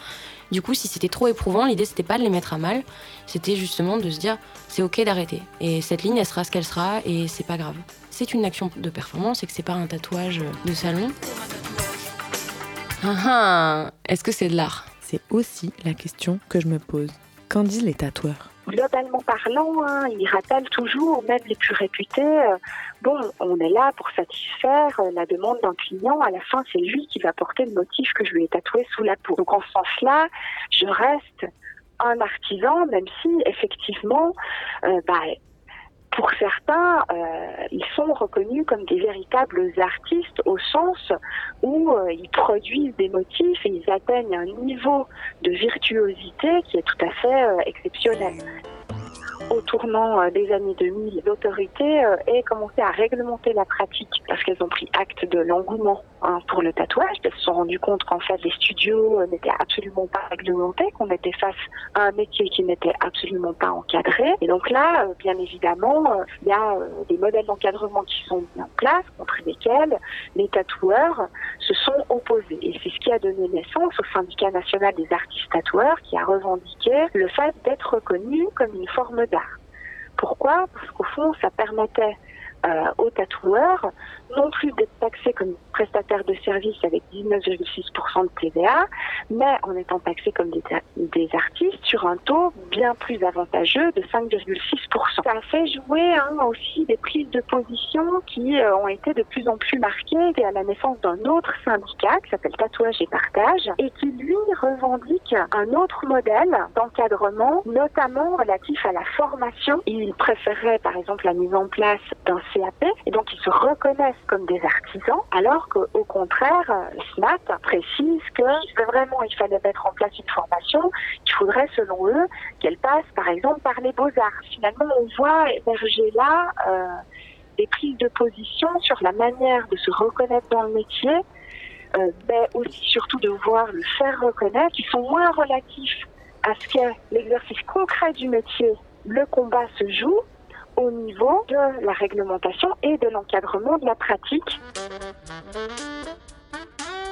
Du coup, si c'était trop éprouvant, l'idée c'était pas de les mettre à mal, c'était justement de se dire c'est ok d'arrêter. Et cette ligne, elle sera ce qu'elle sera et c'est pas grave. C'est une action de performance et que c'est pas un tatouage de salon. Ah ah Est-ce que c'est de l'art? C'est aussi la question que je me pose. Qu'en disent les tatoueurs? Globalement parlant, hein, ils rappellent toujours, même les plus réputés, euh, bon, on est là pour satisfaire euh, la demande d'un client. À la fin, c'est lui qui va porter le motif que je lui ai tatoué sous la peau. Donc en ce sens-là, je reste un artisan, même si effectivement, euh, bah, pour certains, euh, ils sont reconnus comme des véritables artistes au sens où euh, ils produisent des motifs et ils atteignent un niveau de virtuosité qui est tout à fait euh, exceptionnel au tournant euh, des années 2000, l'autorité euh, ait commencé à réglementer la pratique parce qu'elles ont pris acte de l'engouement hein, pour le tatouage. Elles se sont rendues compte qu'en fait les studios euh, n'étaient absolument pas réglementés, qu'on était face à un métier qui n'était absolument pas encadré. Et donc là, bien évidemment, il y a des modèles d'encadrement qui sont mis en place contre lesquels les tatoueurs se sont opposés. Et c'est ce qui a donné naissance au syndicat national des artistes tatoueurs qui a revendiqué le fait d'être reconnu comme une forme Pourquoi? Parce qu'au fond, ça permettait aux tatoueurs non plus d'être taxés comme prestataires de services avec 19,6% de TVA, mais en étant taxés comme des, artistes sur un taux bien plus avantageux de 5,6%. Ça fait jouer hein, aussi des prises de position qui euh, ont été de plus en plus marquées et à la naissance d'un autre syndicat qui s'appelle Tatouage et Partage et qui lui revendique un autre modèle d'encadrement, notamment relatif à la formation. Il préférait par exemple la mise en place d'un Et donc ils se reconnaissent comme des artisans, alors qu'au contraire, SMAT précise que vraiment il fallait mettre en place une formation, qu'il faudrait selon eux qu'elle passe par exemple par les beaux-arts. Finalement, on voit émerger là euh, des prises de position sur la manière de se reconnaître dans le métier, euh, mais aussi surtout de voir le faire reconnaître, qui sont moins relatifs à ce qu'est l'exercice concret du métier. Le combat se joue au niveau de la réglementation et de l'encadrement de la pratique.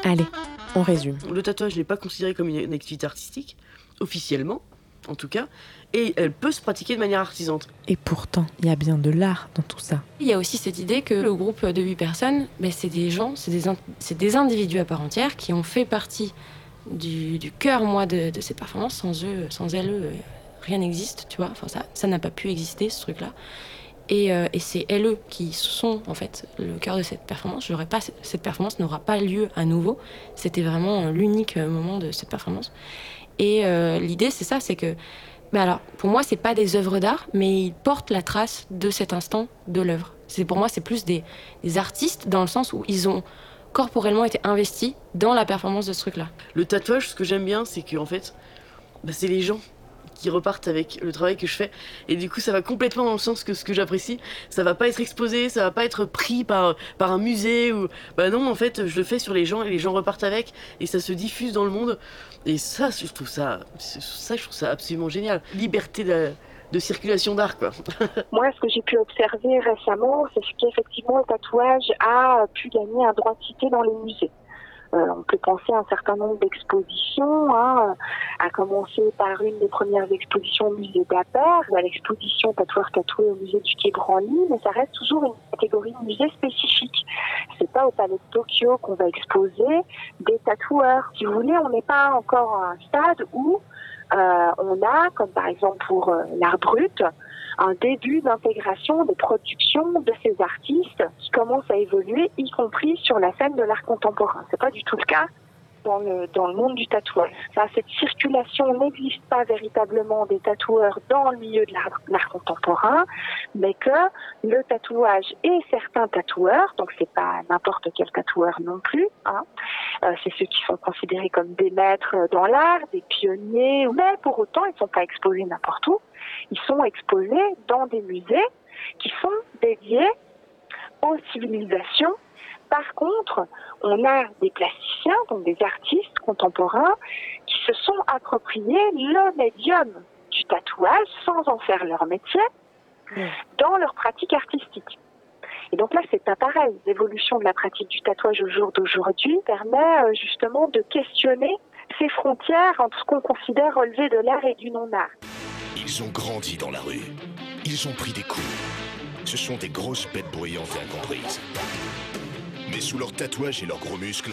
Allez, on résume. Le tatouage n'est pas considéré comme une activité artistique, officiellement en tout cas, et elle peut se pratiquer de manière artisante. Et pourtant, il y a bien de l'art dans tout ça. Il y a aussi cette idée que le groupe de huit personnes, ben, c'est des gens, c'est des, des, individus à part entière qui ont fait partie du, du cœur, moi, de, de cette performance. Sans eux, sans elles, euh, rien n'existe, tu vois. Enfin, ça, ça n'a pas pu exister, ce truc-là. Et, euh, et c'est elles qui sont en fait le cœur de cette performance. Pas, cette performance n'aura pas lieu à nouveau. C'était vraiment l'unique moment de cette performance. Et euh, l'idée, c'est ça, c'est que, bah alors, pour moi, c'est pas des œuvres d'art, mais ils portent la trace de cet instant de l'œuvre. Pour moi, c'est plus des, artistes dans le sens où ils ont corporellement été investis dans la performance de ce truc-là. Le tatouage, ce que j'aime bien, c'est qu'en fait, bah, c'est les gens qui repartent avec le travail que je fais. Et du coup, ça va complètement dans le sens que ce que j'apprécie. Ça va pas être exposé, ça va pas être pris par, par un musée ou. Bah non, en fait, je le fais sur les gens et les gens repartent avec et ça se diffuse dans le monde. Et ça, je trouve ça, ça, je trouve ça absolument génial. Liberté de, circulation d'art, quoi. Moi, ce que j'ai pu observer récemment, c'est qu'effectivement, le tatouage a pu gagner un droit de cité dans les musées. Euh, on peut penser à un certain nombre d'expositions, hein, à commencer par une des premières expositions au musée d'Aper, à l'exposition Tatoueur tatoué au musée du Quai Branly, mais ça reste toujours une catégorie de musée spécifique. C'est pas au Palais de Tokyo qu'on va exposer des tatoueurs. Si vous voulez, on n'est pas encore à un stade où euh, on a, comme par exemple pour euh, l'art brut, un début d'intégration des productions de ces artistes qui commencent à évoluer, y compris sur la scène de l'art contemporain. C'est pas du tout le cas dans le, monde du tatouage. cette circulation n'existe pas véritablement des tatoueurs dans le milieu de l'art contemporain, mais que le tatouage et certains tatoueurs, donc c'est pas n'importe quel tatoueur non plus, hein, euh, c'est ceux qui sont considérés comme des maîtres dans l'art, des pionniers, mais pour autant ils sont pas exposés n'importe où, ils sont exposés dans des musées qui sont dédiés aux civilisations par contre, on a des plasticiens, donc des artistes contemporains, qui se sont appropriés le médium du tatouage sans en faire leur métier dans leur pratique artistique. Et donc là, c'est pas pareil. L'évolution de la pratique du tatouage au jour d'aujourd'hui permet euh, justement de questionner ces frontières entre ce qu'on considère relever de l'art et du non-art. Ils ont grandi dans la rue. Ils ont pris des coups. Ce sont des grosses bêtes bruyantes et incomprises. Mais sous leurs tatouages et leurs gros muscles,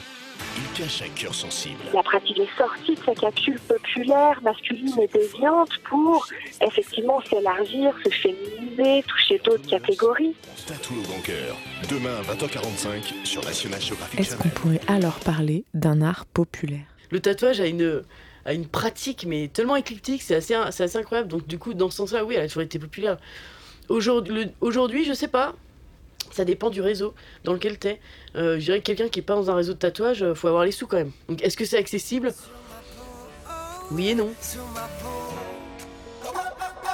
ils cachent un cœur sensible. La pratique est sortie de sa capsule populaire, masculine et déviante pour effectivement s'élargir, se féminiser, toucher d'autres catégories. Tatou au grand cœur, demain à 20h45 sur National Geographic Est-ce qu'on pourrait alors parler d'un art populaire? Le tatouage a une, a une pratique, mais tellement éclectique, c'est assez, assez incroyable. Donc du coup, dans ce sens-là, oui, elle a toujours été populaire. Aujourd'hui, aujourd'hui je sais pas, ça dépend du réseau dans lequel tu es. Euh, je dirais que quelqu'un qui est pas dans un réseau de tatouage, euh, faut avoir les sous quand même. Donc est-ce que c'est accessible? Oui et non.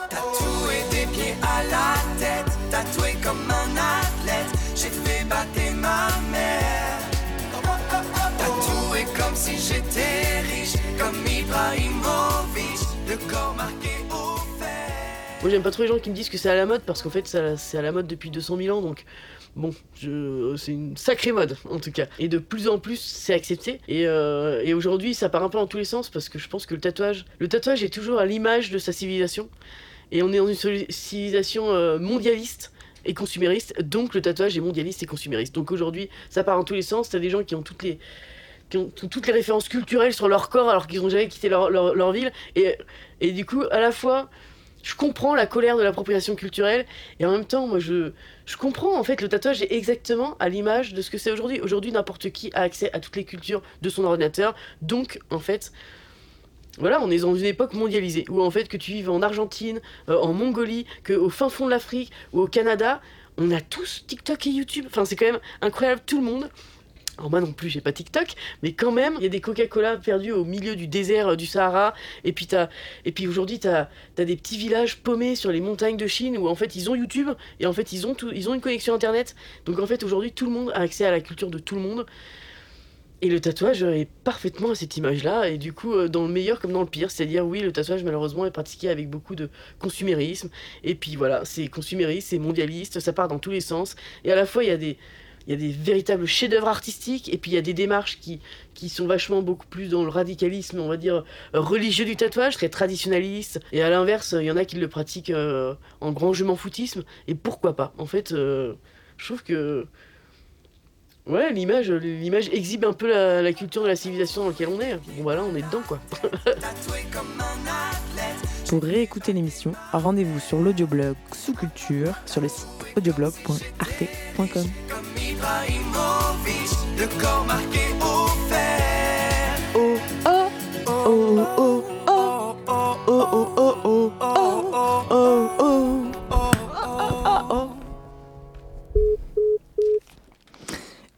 Tatoué des pieds à la tête, tatoué comme un athlète, j'ai fait battre ma mère. Tatoué comme si j'étais riche, comme Ibrahimovic, le corps marqué. Moi j'aime pas trop les gens qui me disent que c'est à la mode parce qu'en fait c'est à la mode depuis 200 000 ans donc bon, c'est une sacrée mode en tout cas. Et de plus en plus c'est accepté et, euh, aujourd'hui ça part un peu dans tous les sens parce que je pense que le tatouage, le tatouage est toujours à l'image de sa civilisation et on est dans une civilisation euh, mondialiste et consumériste donc le tatouage est mondialiste et consumériste. Donc aujourd'hui ça part dans tous les sens, t'as des gens qui ont toutes les toutes les références culturelles sur leur corps alors qu'ils n'ont jamais quitté leur, leur- ville. Et du coup, à la fois, je comprends la colère de l'appropriation culturelle et en même temps, moi, je, je comprends en fait le tatouage est exactement à l'image de ce que c'est aujourd'hui. Aujourd'hui, n'importe qui a accès à toutes les cultures de son ordinateur. Donc, en fait, voilà, on est dans une époque mondialisée où en fait que tu vives en Argentine, euh, en Mongolie, que au fin fond de l'Afrique ou au Canada, on a tous TikTok et YouTube. Enfin, c'est quand même incroyable, tout le monde. Alors moi non plus, j'ai pas TikTok, mais quand même, il y a des Coca-Cola perdus au milieu du désert euh, du Sahara. Et puis, t'as- et puis aujourd'hui, tu as, des petits villages paumés sur les montagnes de Chine où en fait ils ont YouTube et en fait ils ont, ils ont une connexion Internet. Donc en fait aujourd'hui, tout le monde a accès à la culture de tout le monde. Et le tatouage est parfaitement à cette image-là, et du coup, euh, dans le meilleur comme dans le pire. C'est-à-dire, oui, le tatouage, malheureusement, est pratiqué avec beaucoup de consumérisme. Et puis voilà, c'est consumériste, c'est mondialiste, ça part dans tous les sens. Et à la fois, il y a des, il y a des véritables chefs-d'œuvre artistiques, et puis il y a des démarches qui, sont vachement beaucoup plus dans le radicalisme, on va dire, religieux du tatouage, très traditionnaliste. Et à l'inverse, il y en a qui le pratiquent euh, en grand je m'en foutisme, et pourquoi pas En fait, euh, je trouve que. Ouais, l'image, l'image exhibe un peu la, la culture de la civilisation dans laquelle on est. Bon, voilà, on est dedans, quoi. Pour réécouter l'émission, rendez-vous sur l'audioblog Sous Culture sur le site audioblog.arte.com. Ibrahimovic, le corps marqué au fer. Oh, oh, oh, oh, oh, oh, oh, oh, oh, oh, oh,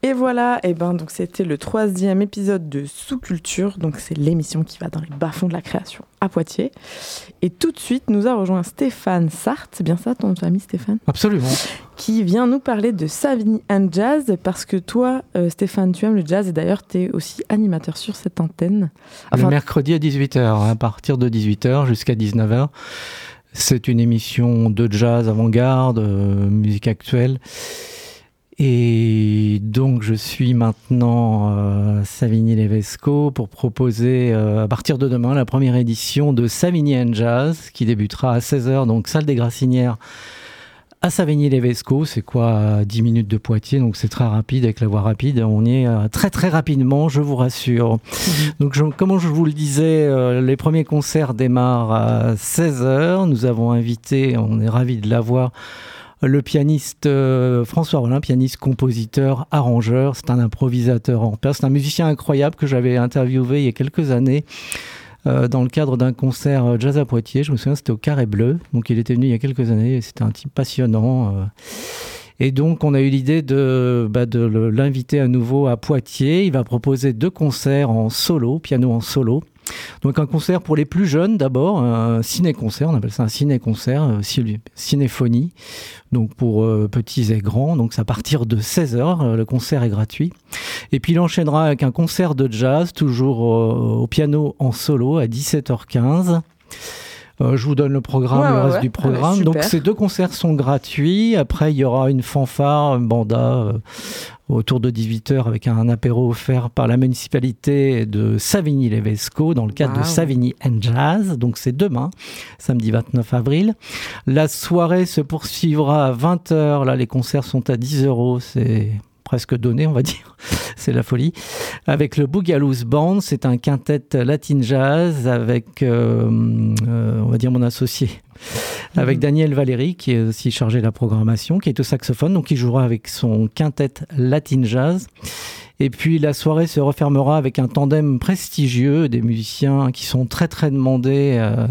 Et voilà. et ben donc c'était le troisième épisode de Sous-Culture, donc c'est l'émission qui va dans les bas-fonds de la création à Poitiers. Et tout de suite, nous a rejoint Stéphane Sartre, c'est bien ça ton famille Stéphane? Absolument. Qui vient nous parler de Savigny and Jazz, parce que toi, euh, Stéphane, tu aimes le jazz, et d'ailleurs, tu es aussi animateur sur cette antenne. le mercredi à 18h, à partir de 18h jusqu'à 19h. C'est une émission de jazz avant-garde, euh, musique actuelle. Et donc, je suis maintenant euh, Savigny-Levesco pour proposer euh, à partir de demain la première édition de Savigny and Jazz qui débutera à 16h, donc salle des Grassinières à Savigny-Levesco. C'est quoi 10 minutes de Poitiers, donc c'est très rapide avec la voie rapide. On y est euh, très très rapidement, je vous rassure. Mhm. Donc, je, comme je vous le disais, euh, les premiers concerts démarrent à 16h. Nous avons invité, on est ravis de l'avoir le pianiste euh, François Rollin, pianiste, compositeur, arrangeur. C'est un improvisateur en pair. C'est un musicien incroyable que j'avais interviewé il y a quelques années. Euh, dans le cadre d'un concert euh, jazz à Poitiers, je me souviens, c'était au Carré Bleu. Donc, il était venu il y a quelques années et c'était un type passionnant. Et donc, on a eu l'idée de, bah, de l'inviter à nouveau à Poitiers. Il va proposer deux concerts en solo, piano en solo. Donc un concert pour les plus jeunes d'abord, un ciné-concert, on appelle ça un ciné-concert, euh, cinéphonie, donc pour euh, petits et grands, donc c'est à partir de 16h, euh, le concert est gratuit. Et puis il enchaînera avec un concert de jazz, toujours au piano en solo à 17h15. Je vous donne le programme, le reste du programme. Donc ces deux concerts sont gratuits. Après, il y aura une fanfare, un banda autour de 18h avec un apéro offert par la municipalité de Savigny-Levesco dans le cadre de Savigny and Jazz. Donc c'est demain, samedi 29 avril. La soirée se poursuivra à 20h. Là, les concerts sont à 10 euros. C'est presque donné, on va dire. c'est la folie. Avec le Boogaloo Band, c'est un quintet latin jazz avec, euh, euh, on va dire, mon associé avec mhm. Daniel Valéry, qui est aussi chargé de la programmation, qui est au saxophone, donc il jouera avec son quintet Latin Jazz. Et puis la soirée se refermera avec un tandem prestigieux des musiciens qui sont très très demandés. Euh,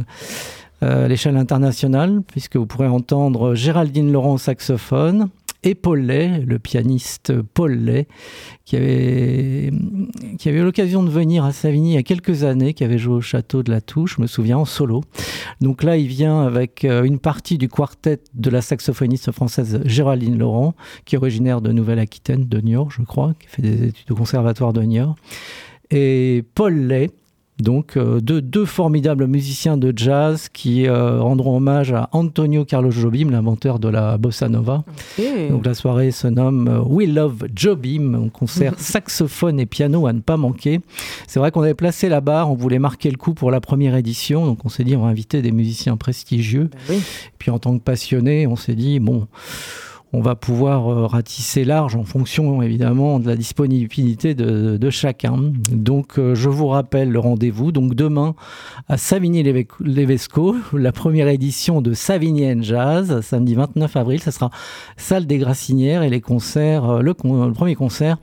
euh, à l'échelle internationale, puisque vous pourrez entendre Géraldine Laurent au saxophone, et Paul Lay, le pianiste Paul Lay, qui avait, qui avait eu l'occasion de venir à Savigny il y a quelques années, qui avait joué au château de la Touche, je me souviens, en solo. Donc là, il vient avec euh, une partie du quartet de la saxophoniste française Géraldine Laurent, qui est originaire de Nouvelle-Aquitaine, de Niort, je crois, qui fait des études au conservatoire de Niort. Et Paul Lay, donc euh, deux, formidables musiciens de jazz qui euh, rendront hommage à Antonio Carlos Jobim, l'inventeur de la bossa nova. Donc la soirée se nomme euh, We Love Jobim, un concert saxophone et piano à ne pas manquer. C'est vrai qu'on avait placé la barre, on voulait marquer le coup pour la première édition, donc on s'est dit on va inviter des musiciens prestigieux. Ben et puis en tant que passionné, on s'est dit bon on va pouvoir euh, ratisser large en fonction évidemment de la disponibilité de, chacun. Donc euh, je vous rappelle le rendez-vous. Donc demain à Savigny-Levesco, la première édition de Savigny Jazz, samedi 29 avril, ça sera salle des Grassinières et les concerts, euh, le, le premier concert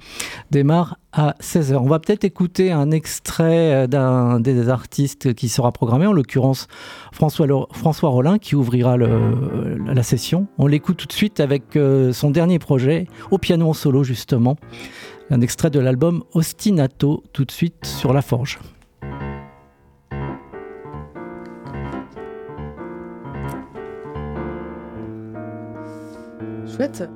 démarre à 16h. On va peut-être écouter un extrait euh, d'un des artistes qui sera programmé, en l'occurrence François, Rollin, qui ouvrira la session. On l'écoute tout de suite avec euh, son dernier projet, au piano en solo justement. Un extrait de l'album Ostinato, tout de suite sur La Forge. Chouette.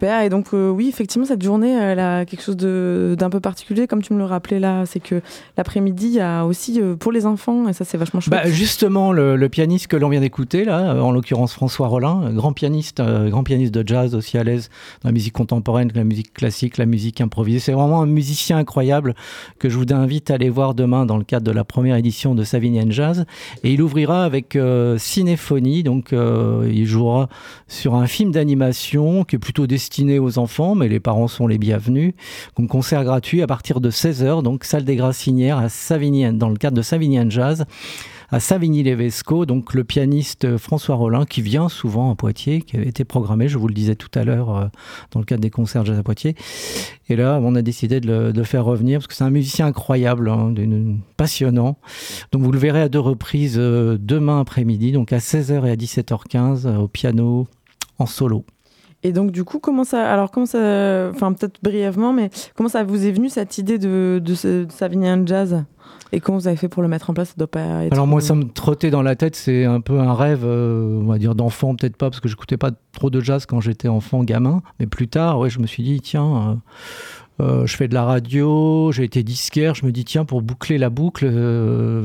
Super. Et donc, euh, oui, effectivement, cette journée, elle a quelque chose d'un peu particulier, comme tu me le rappelais là. C'est que l'après-midi, il y a aussi euh, pour les enfants, et ça, c'est vachement chouette. Bah, justement, le, le pianiste que l'on vient d'écouter, là, euh, en l'occurrence François Rollin, euh, grand pianiste, euh, grand pianiste de jazz, aussi à l'aise dans la musique contemporaine, la musique classique, la musique improvisée. C'est vraiment un musicien incroyable que je vous invite à aller voir demain dans le cadre de la première édition de Savignan Jazz. Et il ouvrira avec euh, Cinéphonie, donc il jouera sur un film d'animation qui est plutôt destiné aux enfants, mais les parents sont les bienvenus. Donc concert gratuit à partir de 16h, donc salle des Grassinières à dans le cadre de Savignan Jazz à Savigny-les-Vesco, donc le pianiste François Rollin, qui vient souvent à Poitiers, qui avait été programmé, je vous le disais tout à l'heure, euh, dans le cadre des concerts jazz à Poitiers. Et là, on a décidé de le, de faire revenir, parce que c'est un musicien incroyable, hein, passionnant. Donc vous le verrez à deux reprises euh, demain après-midi, donc à 16h et à 17h15, euh, au piano, en solo. Et donc, du coup, comment ça. Alors, comment ça. Enfin, peut-être brièvement, mais comment ça vous est venu cette idée de, de, ce, de Savignan Jazz? Et comment vous avez fait pour le mettre en place? Ça doit pas être. Alors moi, ça me trottait dans la tête, c'est un peu un rêve, euh, on va dire d'enfant, peut-être pas, parce que je n'écoutais pas trop de jazz quand j'étais enfant, gamin, mais plus tard, ouais, je me suis dit, tiens, euh, euh, je fais de la radio, j'ai été disquaire, je me dis, tiens, pour boucler la boucle,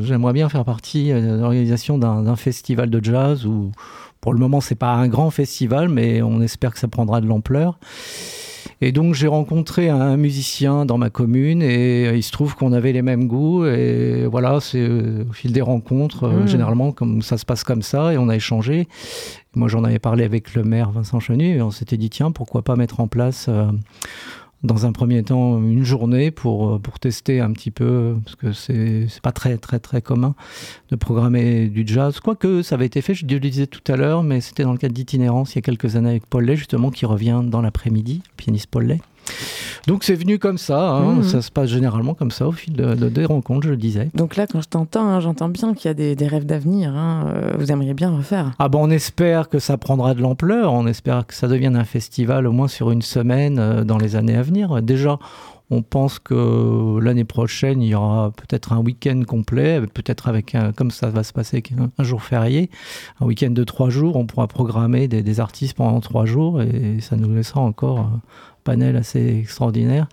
j'aimerais bien faire partie de l'organisation d'un festival de jazz, où pour le moment, c'est pas un grand festival, mais on espère que ça prendra de l'ampleur. Et donc j'ai rencontré un musicien dans ma commune et il se trouve qu'on avait les mêmes goûts et voilà, c'est euh, au fil des rencontres, euh, Mmh. généralement comme ça se passe comme ça et on a échangé. Moi j'en avais parlé avec le maire Vincent Chenu et on s'était dit tiens pourquoi pas mettre en place euh, dans un premier temps une journée pour, euh, pour tester un petit peu, parce que c'est pas très très très commun de programmer du jazz. Quoique ça avait été fait, je le disais tout à l'heure, mais c'était dans le cadre d'itinérance il y a quelques années avec Paul Lay, justement, qui revient dans l'après-midi, pianiste Paul Lay. Donc c'est venu comme ça, hein, Mhm. ça se passe généralement comme ça au fil de, de- des rencontres, je le disais. Donc là, quand je t'entends, hein, j'entends bien qu'il y a des, des rêves d'avenir. hein, euh, vous aimeriez bien refaire. Ah ben on espère que ça prendra de l'ampleur, on espère que ça devienne un festival au moins sur une semaine euh, dans les années à venir. Déjà, on pense que l'année prochaine, il y aura peut-être un week-end complet, peut-être avec, un, comme ça va se passer, avec un, un jour férié, un week-end de trois jours, on pourra programmer des, des artistes pendant trois jours et ça nous laissera encore un panel assez extraordinaire.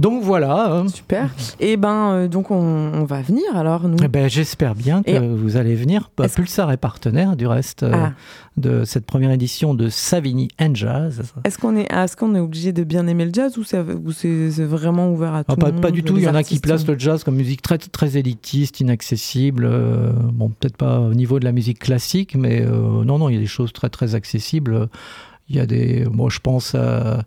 Donc voilà. hein. Super. Et ben, euh, donc on, on va venir alors, nous. Eh ben, J'espère bien que Et- vous allez venir. Bah, Pulsar est partenaire du reste euh, Ah. de cette première édition de Savigny and Jazz. Est-ce qu'on est, est, qu'on est obligé de bien aimer le jazz ou c'est ou c'est- c'est vraiment ouvert à tout Ah, le pas, monde pas du tout, il y en a qui placent le jazz comme musique très, très élitiste, inaccessible. euh, bon, peut-être pas au niveau de la musique classique, mais non, non, il y a des choses très, très accessibles. Il y a des. Moi, je pense à,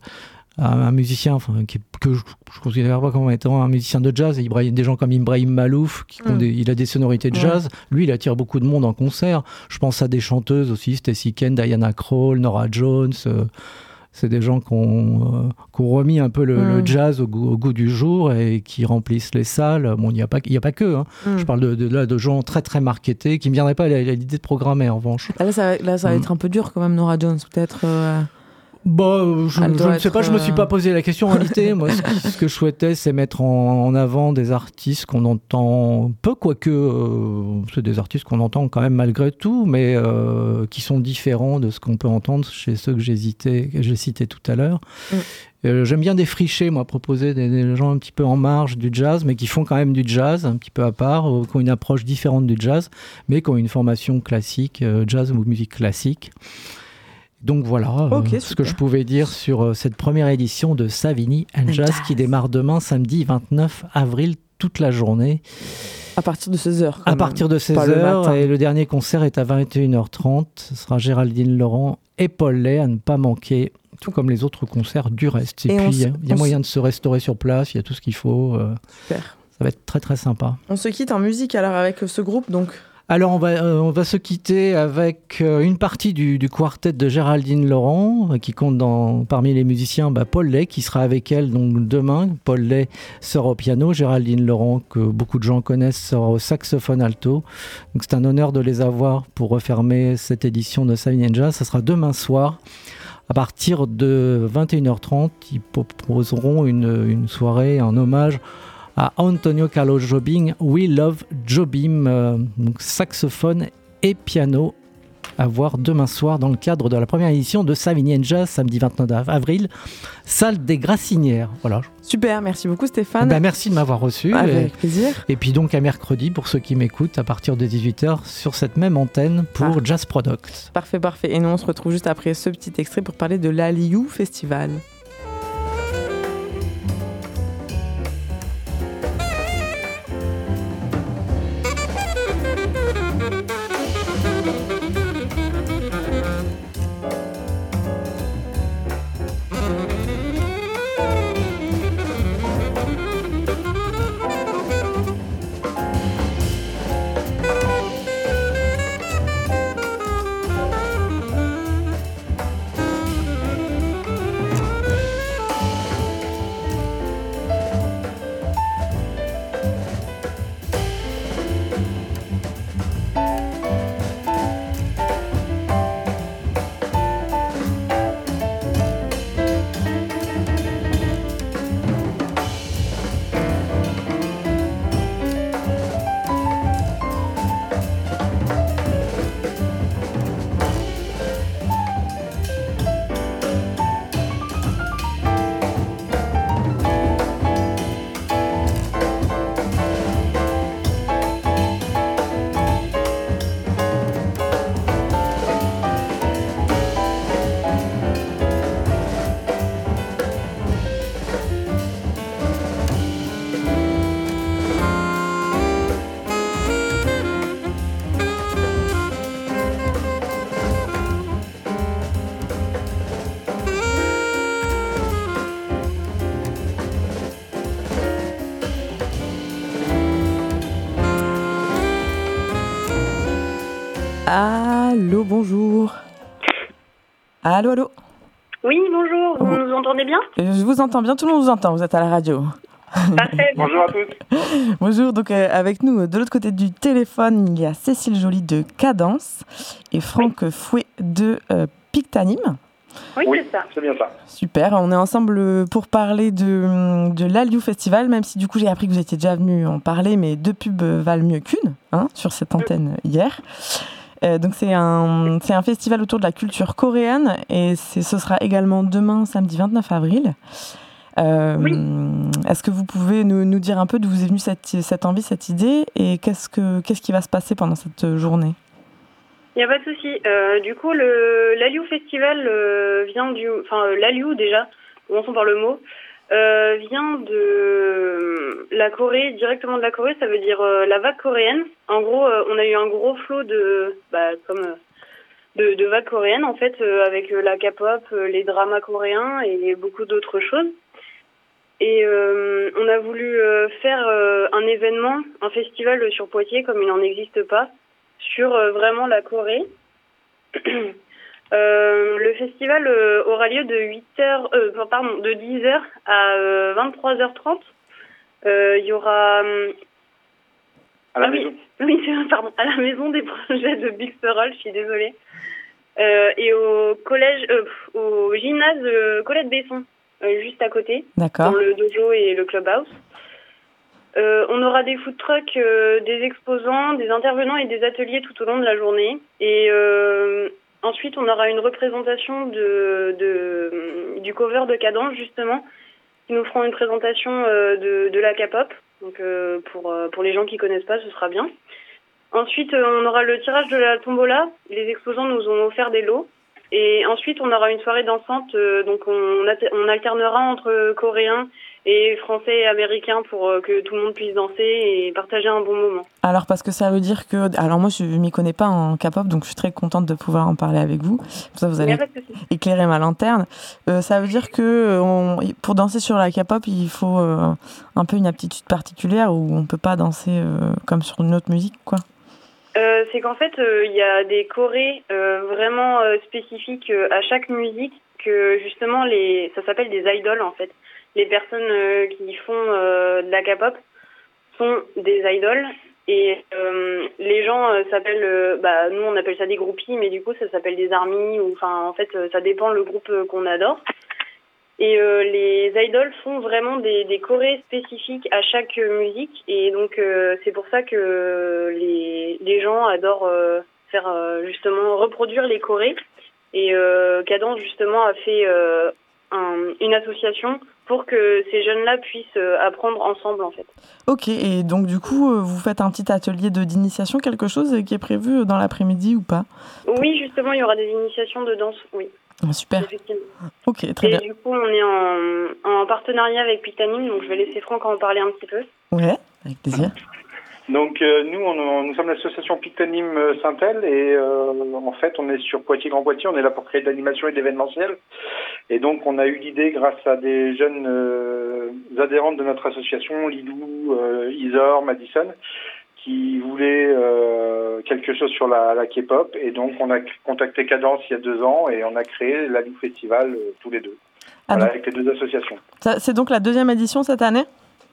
à un musicien enfin, qui, que je ne considère pas comme étant un musicien de jazz. Des gens comme Ibrahim Malouf, qui Mm. des- il a des sonorités de Ouais. jazz. Lui, il attire beaucoup de monde en concert. Je pense à des chanteuses aussi, Stacy Ken, Diana Krall, Nora Jones. euh, c'est des gens qui ont, euh, ont remis un peu le, Mm. le jazz au goût, au goût du jour et qui remplissent les salles. Bon, il n'y a, pas- il a pas que. hein. Mm. Je parle de, de, là, de gens très très marketés qui ne viendraient pas à l'idée de programmer en revanche. Ah, Là, ça, va- là, ça va Mm. être un peu dur quand même, Nora Jones, peut-être. euh, Bah, euh, je, ne sais pas, je me suis euh, pas posé la question en réalité. Moi, ce, que je souhaitais, c'est mettre en, en avant des artistes qu'on entend peu, quoique euh, c'est des artistes qu'on entend quand même malgré tout, mais euh, qui sont différents de ce qu'on peut entendre chez ceux que j'ai cités, tout à l'heure. Mm. Euh, J'aime bien défricher, moi, proposer des, des gens un petit peu en marge du jazz, mais qui font quand même du jazz, un petit peu à part, euh, qui ont une approche différente du jazz, mais qui ont une formation classique, euh, jazz ou musique classique. Donc voilà euh, ce que je pouvais dire sur euh, cette première édition de Savigny and Jazz, Jazz. qui démarre demain, samedi 29 avril, toute la journée, à partir de 16h. à partir de Pas le 16h. matin. Et le dernier concert est à 21h30. Ce sera Géraldine Laurent et Paul Lay à ne pas manquer, tout comme les autres concerts du reste. Et, puis, il y a moyen de se restaurer sur place, il y a tout ce qu'il faut. euh, Super. ça va être très très sympa. On se quitte en musique alors avec ce groupe, donc. Alors, on va, euh, on va se quitter avec euh, une partie du, quartet de Géraldine Laurent, euh, qui compte dans, parmi les musiciens bah, Paul Lay, qui sera avec elle donc, demain. Paul Lay sera au piano, Géraldine Laurent, que beaucoup de gens connaissent, sera au saxophone alto. Donc, c'est un honneur de les avoir pour refermer cette édition de Savigny Jazz. Ça sera demain soir. À partir de 21h30, ils proposeront une, une soirée en hommage à Antonio Carlos Jobim, We Love Jobim, euh, donc saxophone et piano à voir demain soir dans le cadre de la première édition de Savigny Jazz, samedi 29 avril, salle des Grassinières. Voilà. Super, merci beaucoup Stéphane. Ben, merci de m'avoir reçu. Avec et, plaisir. Et puis donc à mercredi pour ceux qui m'écoutent à partir de 18h sur cette même antenne pour Ah. Jazz Products. Parfait, parfait. Et nous, on se retrouve juste après ce petit extrait pour parler de l'Aliou Festival. Allô, bonjour. Allô, allô. Oui, bonjour, vous nous entendez bien? Je vous entends bien, tout le monde vous entend, vous êtes à la radio. Parfait. Bonjour à tous. Bonjour, donc euh, avec nous, euh, de l'autre côté du téléphone, il y a Cécile Joly de Cadence et Franck Fouet de euh, Pictanime. Oui, c'est ça. C'est bien ça. Super, on est ensemble pour parler de, de l'Aliou Festival, même si du coup j'ai appris que vous étiez déjà venu en parler, mais deux pubs valent mieux qu'une hein, sur cette antenne hier. Euh, donc c'est un, c'est un festival autour de la culture coréenne et c'est, ce sera également demain, samedi 29 avril. Euh, Est-ce que vous pouvez nous, nous dire un peu d'où vous est venue cette, cette envie, cette idée et qu'est-ce, que, qu'est-ce qui va se passer pendant cette journée? Il n'y a pas de souci. Euh, du coup, le l'Aliou Festival euh, vient du... Enfin, l'Aliou, déjà, commençons par le mot, euh, vient de la Corée, directement de la Corée, ça veut dire euh, la vague coréenne. En gros, euh, on a eu un gros flot de... Bah, comme... de, de vagues coréennes, en fait, avec la K-pop, les dramas coréens et beaucoup d'autres choses. Et on a voulu faire un événement, un festival sur Poitiers, comme il n'en existe pas, sur vraiment la Corée. Euh, le festival euh, aura lieu de 8 heures, euh, pardon, de 10h à euh, 23h30. Euh, Il y aura À la ah maison. oui, pardon, à la maison des projets de Bixperol, je suis désolée. Euh, et au collège, euh, au gymnase euh, Colette Besson, euh, juste à côté, D'accord. dans le dojo et le clubhouse. Euh, on aura des food trucks, euh, des exposants, des intervenants et des ateliers tout au long de la journée. Et euh, ensuite, on aura une représentation de, du cover de Cadence, justement, qui nous feront une présentation euh, de, la K-pop. Donc, euh, pour, euh, pour les gens qui connaissent pas, ce sera bien. Ensuite, on aura le tirage de la tombola. Les exposants nous ont offert des lots. Et ensuite, on aura une soirée dansante. donc, on, on alternera entre coréens et français et américains pour euh, que tout le monde puisse danser et partager un bon moment. Alors parce que ça veut dire que alors moi je m'y connais pas en K-pop donc je suis très contente de pouvoir en parler avec vous. Ça vous allez éclairer ma lanterne. Euh, ça veut dire que on- pour danser sur la K-pop il faut euh, un peu une aptitude particulière où on peut pas danser euh, comme sur une autre musique quoi? C'est qu'en fait, il y a des chorés vraiment spécifiques à chaque musique que justement les, ça s'appelle des idoles en fait. Les personnes euh, qui font euh, de la K-pop sont des idoles et euh, les gens s'appellent, bah nous on appelle ça des groupies, mais du coup ça s'appelle des armies ou enfin en fait ça dépend le groupe qu'on adore. Et les idoles font vraiment des, des chorés spécifiques à chaque musique. Et donc, c'est pour ça que les, les gens adorent faire justement reproduire les chorés. Et Cadence justement a fait un- une association pour que ces jeunes-là puissent euh, apprendre ensemble en fait. Ok, et donc du coup, euh, vous faites un petit atelier d'initiation, quelque chose qui est prévu dans l'après-midi ou pas? Oui, justement, il y aura des initiations de danse, oui. Ah, Super. Effectivement. Ok, très Et bien. du coup, on est en, en partenariat avec Pictanim, donc je vais laisser Franck en parler un petit peu. Ouais, avec plaisir. Donc euh, nous, on, nous sommes l'association Pictonym euh, Saint-El et euh, en fait on est sur Poitiers-Grand Poitiers, on est là pour créer de l'animation et de l'événementiel. Et donc on a eu l'idée grâce à des jeunes euh, adhérentes de notre association, Lilou, Isor, Madison, qui voulaient quelque chose sur la, la K-pop. Et donc on a contacté Cadence il y a deux ans et on a créé la Lou Festival tous les deux. Ah, voilà, avec les deux associations. C'est donc la deuxième édition cette année?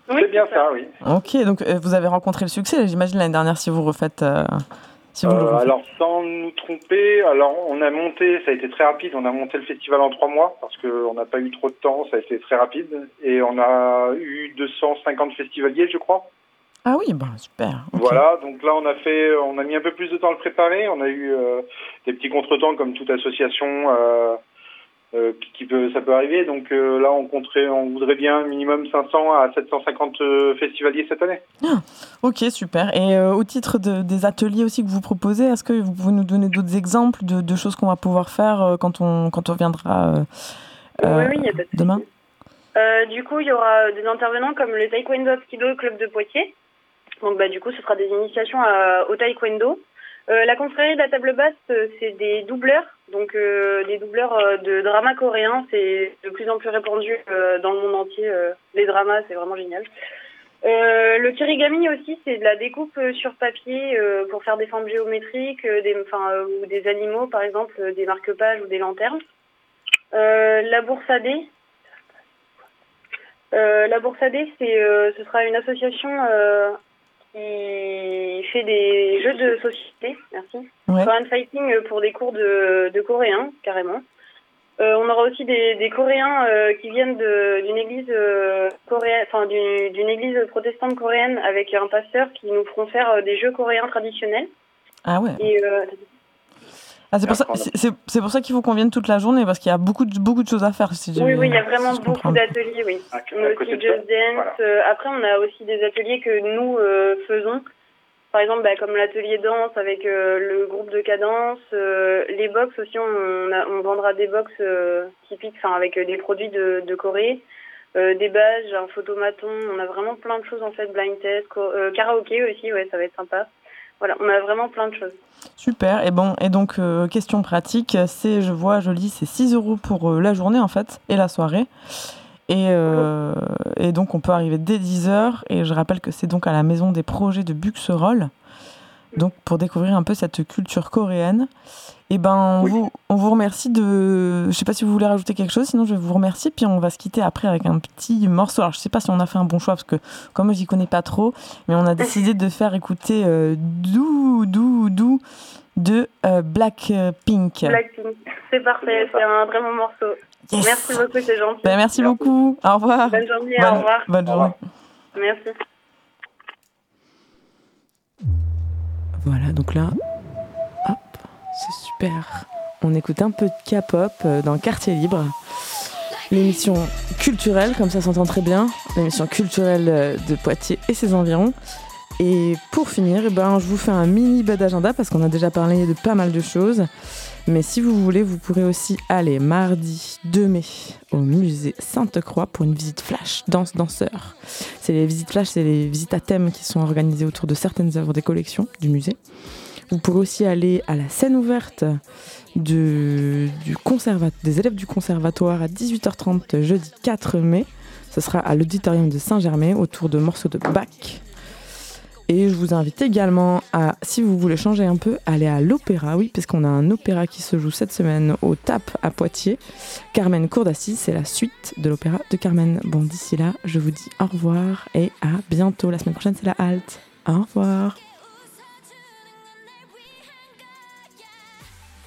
C'est bien ça, oui. Ok, donc euh, vous avez rencontré le succès, j'imagine, l'année dernière, si vous refaites. euh, si vous le Euh, refaites. alors sans nous tromper, alors on a monté, ça a été très rapide, on a monté le festival en trois mois parce qu'on n'a pas eu trop de temps, ça a été très rapide et on a eu 250 festivaliers je crois. Ah oui, bah, super. Voilà, donc là on a fait, on a mis un peu plus de temps à le préparer, on a eu euh, des petits contretemps comme toute association euh, euh, qui, qui peut, ça peut arriver, donc euh, là on compterait, on voudrait bien minimum 500 à 750 euh, festivaliers cette année. Ok, super. Et euh, au titre de- des ateliers aussi que vous proposez, est-ce que vous pouvez nous donner d'autres exemples de, de choses qu'on va pouvoir faire euh, quand on, quand on viendra Oui, oui, il y a pas de demain Euh, du coup, il y aura des intervenants comme le Taekwondo Apkido Club de Poitiers. Donc, bah, du coup, ce sera des initiations à- au Taekwondo. Euh, la confrérie de la table basse, euh, c'est des doubleurs, donc euh, des doubleurs de dramas coréens. C'est de plus en plus répandu dans le monde entier. les dramas, c'est vraiment génial. Le kirigami aussi, c'est de la découpe sur papier pour faire des formes géométriques, des, ou des animaux, par exemple, des marque-pages ou des lanternes. La bourse euh, la ce sera une association qui fait des jeux de société. Merci. Ouais. Korean Fighting pour des cours de, de coréen, carrément. Euh, on aura aussi des, des Coréens euh, qui viennent d'une église euh, coréenne, enfin d'une église protestante coréenne avec un pasteur qui nous feront faire des jeux coréens traditionnels. Ah ouais. Et Ah, c'est pour ça, pour qu'il faut qu'on vienne toute la journée parce qu'il y a beaucoup de, beaucoup de choses à faire. Si Oui, il y a vraiment si beaucoup d'ateliers, oui. à On a côté aussi Just Dance. euh, après, on a aussi des ateliers que nous euh, faisons. Par exemple, bah, comme l'atelier danse avec euh, le groupe de cadence. euh, les box aussi, on, a- on vendra des box euh, typiques, enfin avec euh, des produits de, de Corée. euh, des badges, un photomaton. On a vraiment plein de choses en fait. Blind test, co- euh, karaoké aussi, ouais, ça va être sympa. Voilà, on a vraiment plein de choses. Super. Et bon, et donc euh, question pratique, c'est, je vois, je lis, c'est 6 euros pour euh, la journée en fait et la soirée. Et, euh, et donc on peut arriver dès 10h et je rappelle que c'est donc à la maison des projets de Buxerolles. Donc pour découvrir un peu cette culture coréenne. Et ben on, vous, on vous remercie de. Je sais pas si vous voulez rajouter quelque chose, sinon je vais vous remercier. Puis on va se quitter après avec un petit morceau. Alors je sais pas si on a fait un bon choix parce que comme j'y connais pas trop, mais on a décidé de faire écouter euh, Dou Dou Dou de euh, Blackpink. Blackpink, c'est parfait, c'est un très bon morceau. Yes. Merci beaucoup, c'est gentil. Ben, merci beaucoup. Au revoir. Bonne journée, Bonne- au revoir. Bonne journée. Merci. Voilà, donc là, hop, c'est super. On écoute un peu de K-pop euh, dans Quartier Libre. L'émission culturelle, comme ça s'entend très bien, l'émission culturelle euh, de Poitiers et ses environs. Et pour finir, eh ben, je vous fais un mini bad agenda parce qu'on a déjà parlé de pas mal de choses. Mais si vous voulez, vous pourrez aussi aller mardi 2 mai au musée Sainte-Croix pour une visite flash danse danseur. C'est les visites flash, c'est les visites à thème qui sont organisées autour de certaines œuvres des collections du musée. Vous pourrez aussi aller à la scène ouverte des élèves du conservatoire à 18h30 jeudi 4 mai. Ce sera à l'auditorium de Saint-Germain autour de morceaux de Bach. Et je vous invite également à, si vous voulez changer un peu, aller à l'opéra, oui, parce qu'on a un opéra qui se joue cette semaine au TAP à Poitiers. Carmen Cour d'Assise, c'est la suite de l'opéra de Carmen. Bon, d'ici là, je vous dis au revoir et à bientôt. La semaine prochaine, c'est la halte. Au revoir.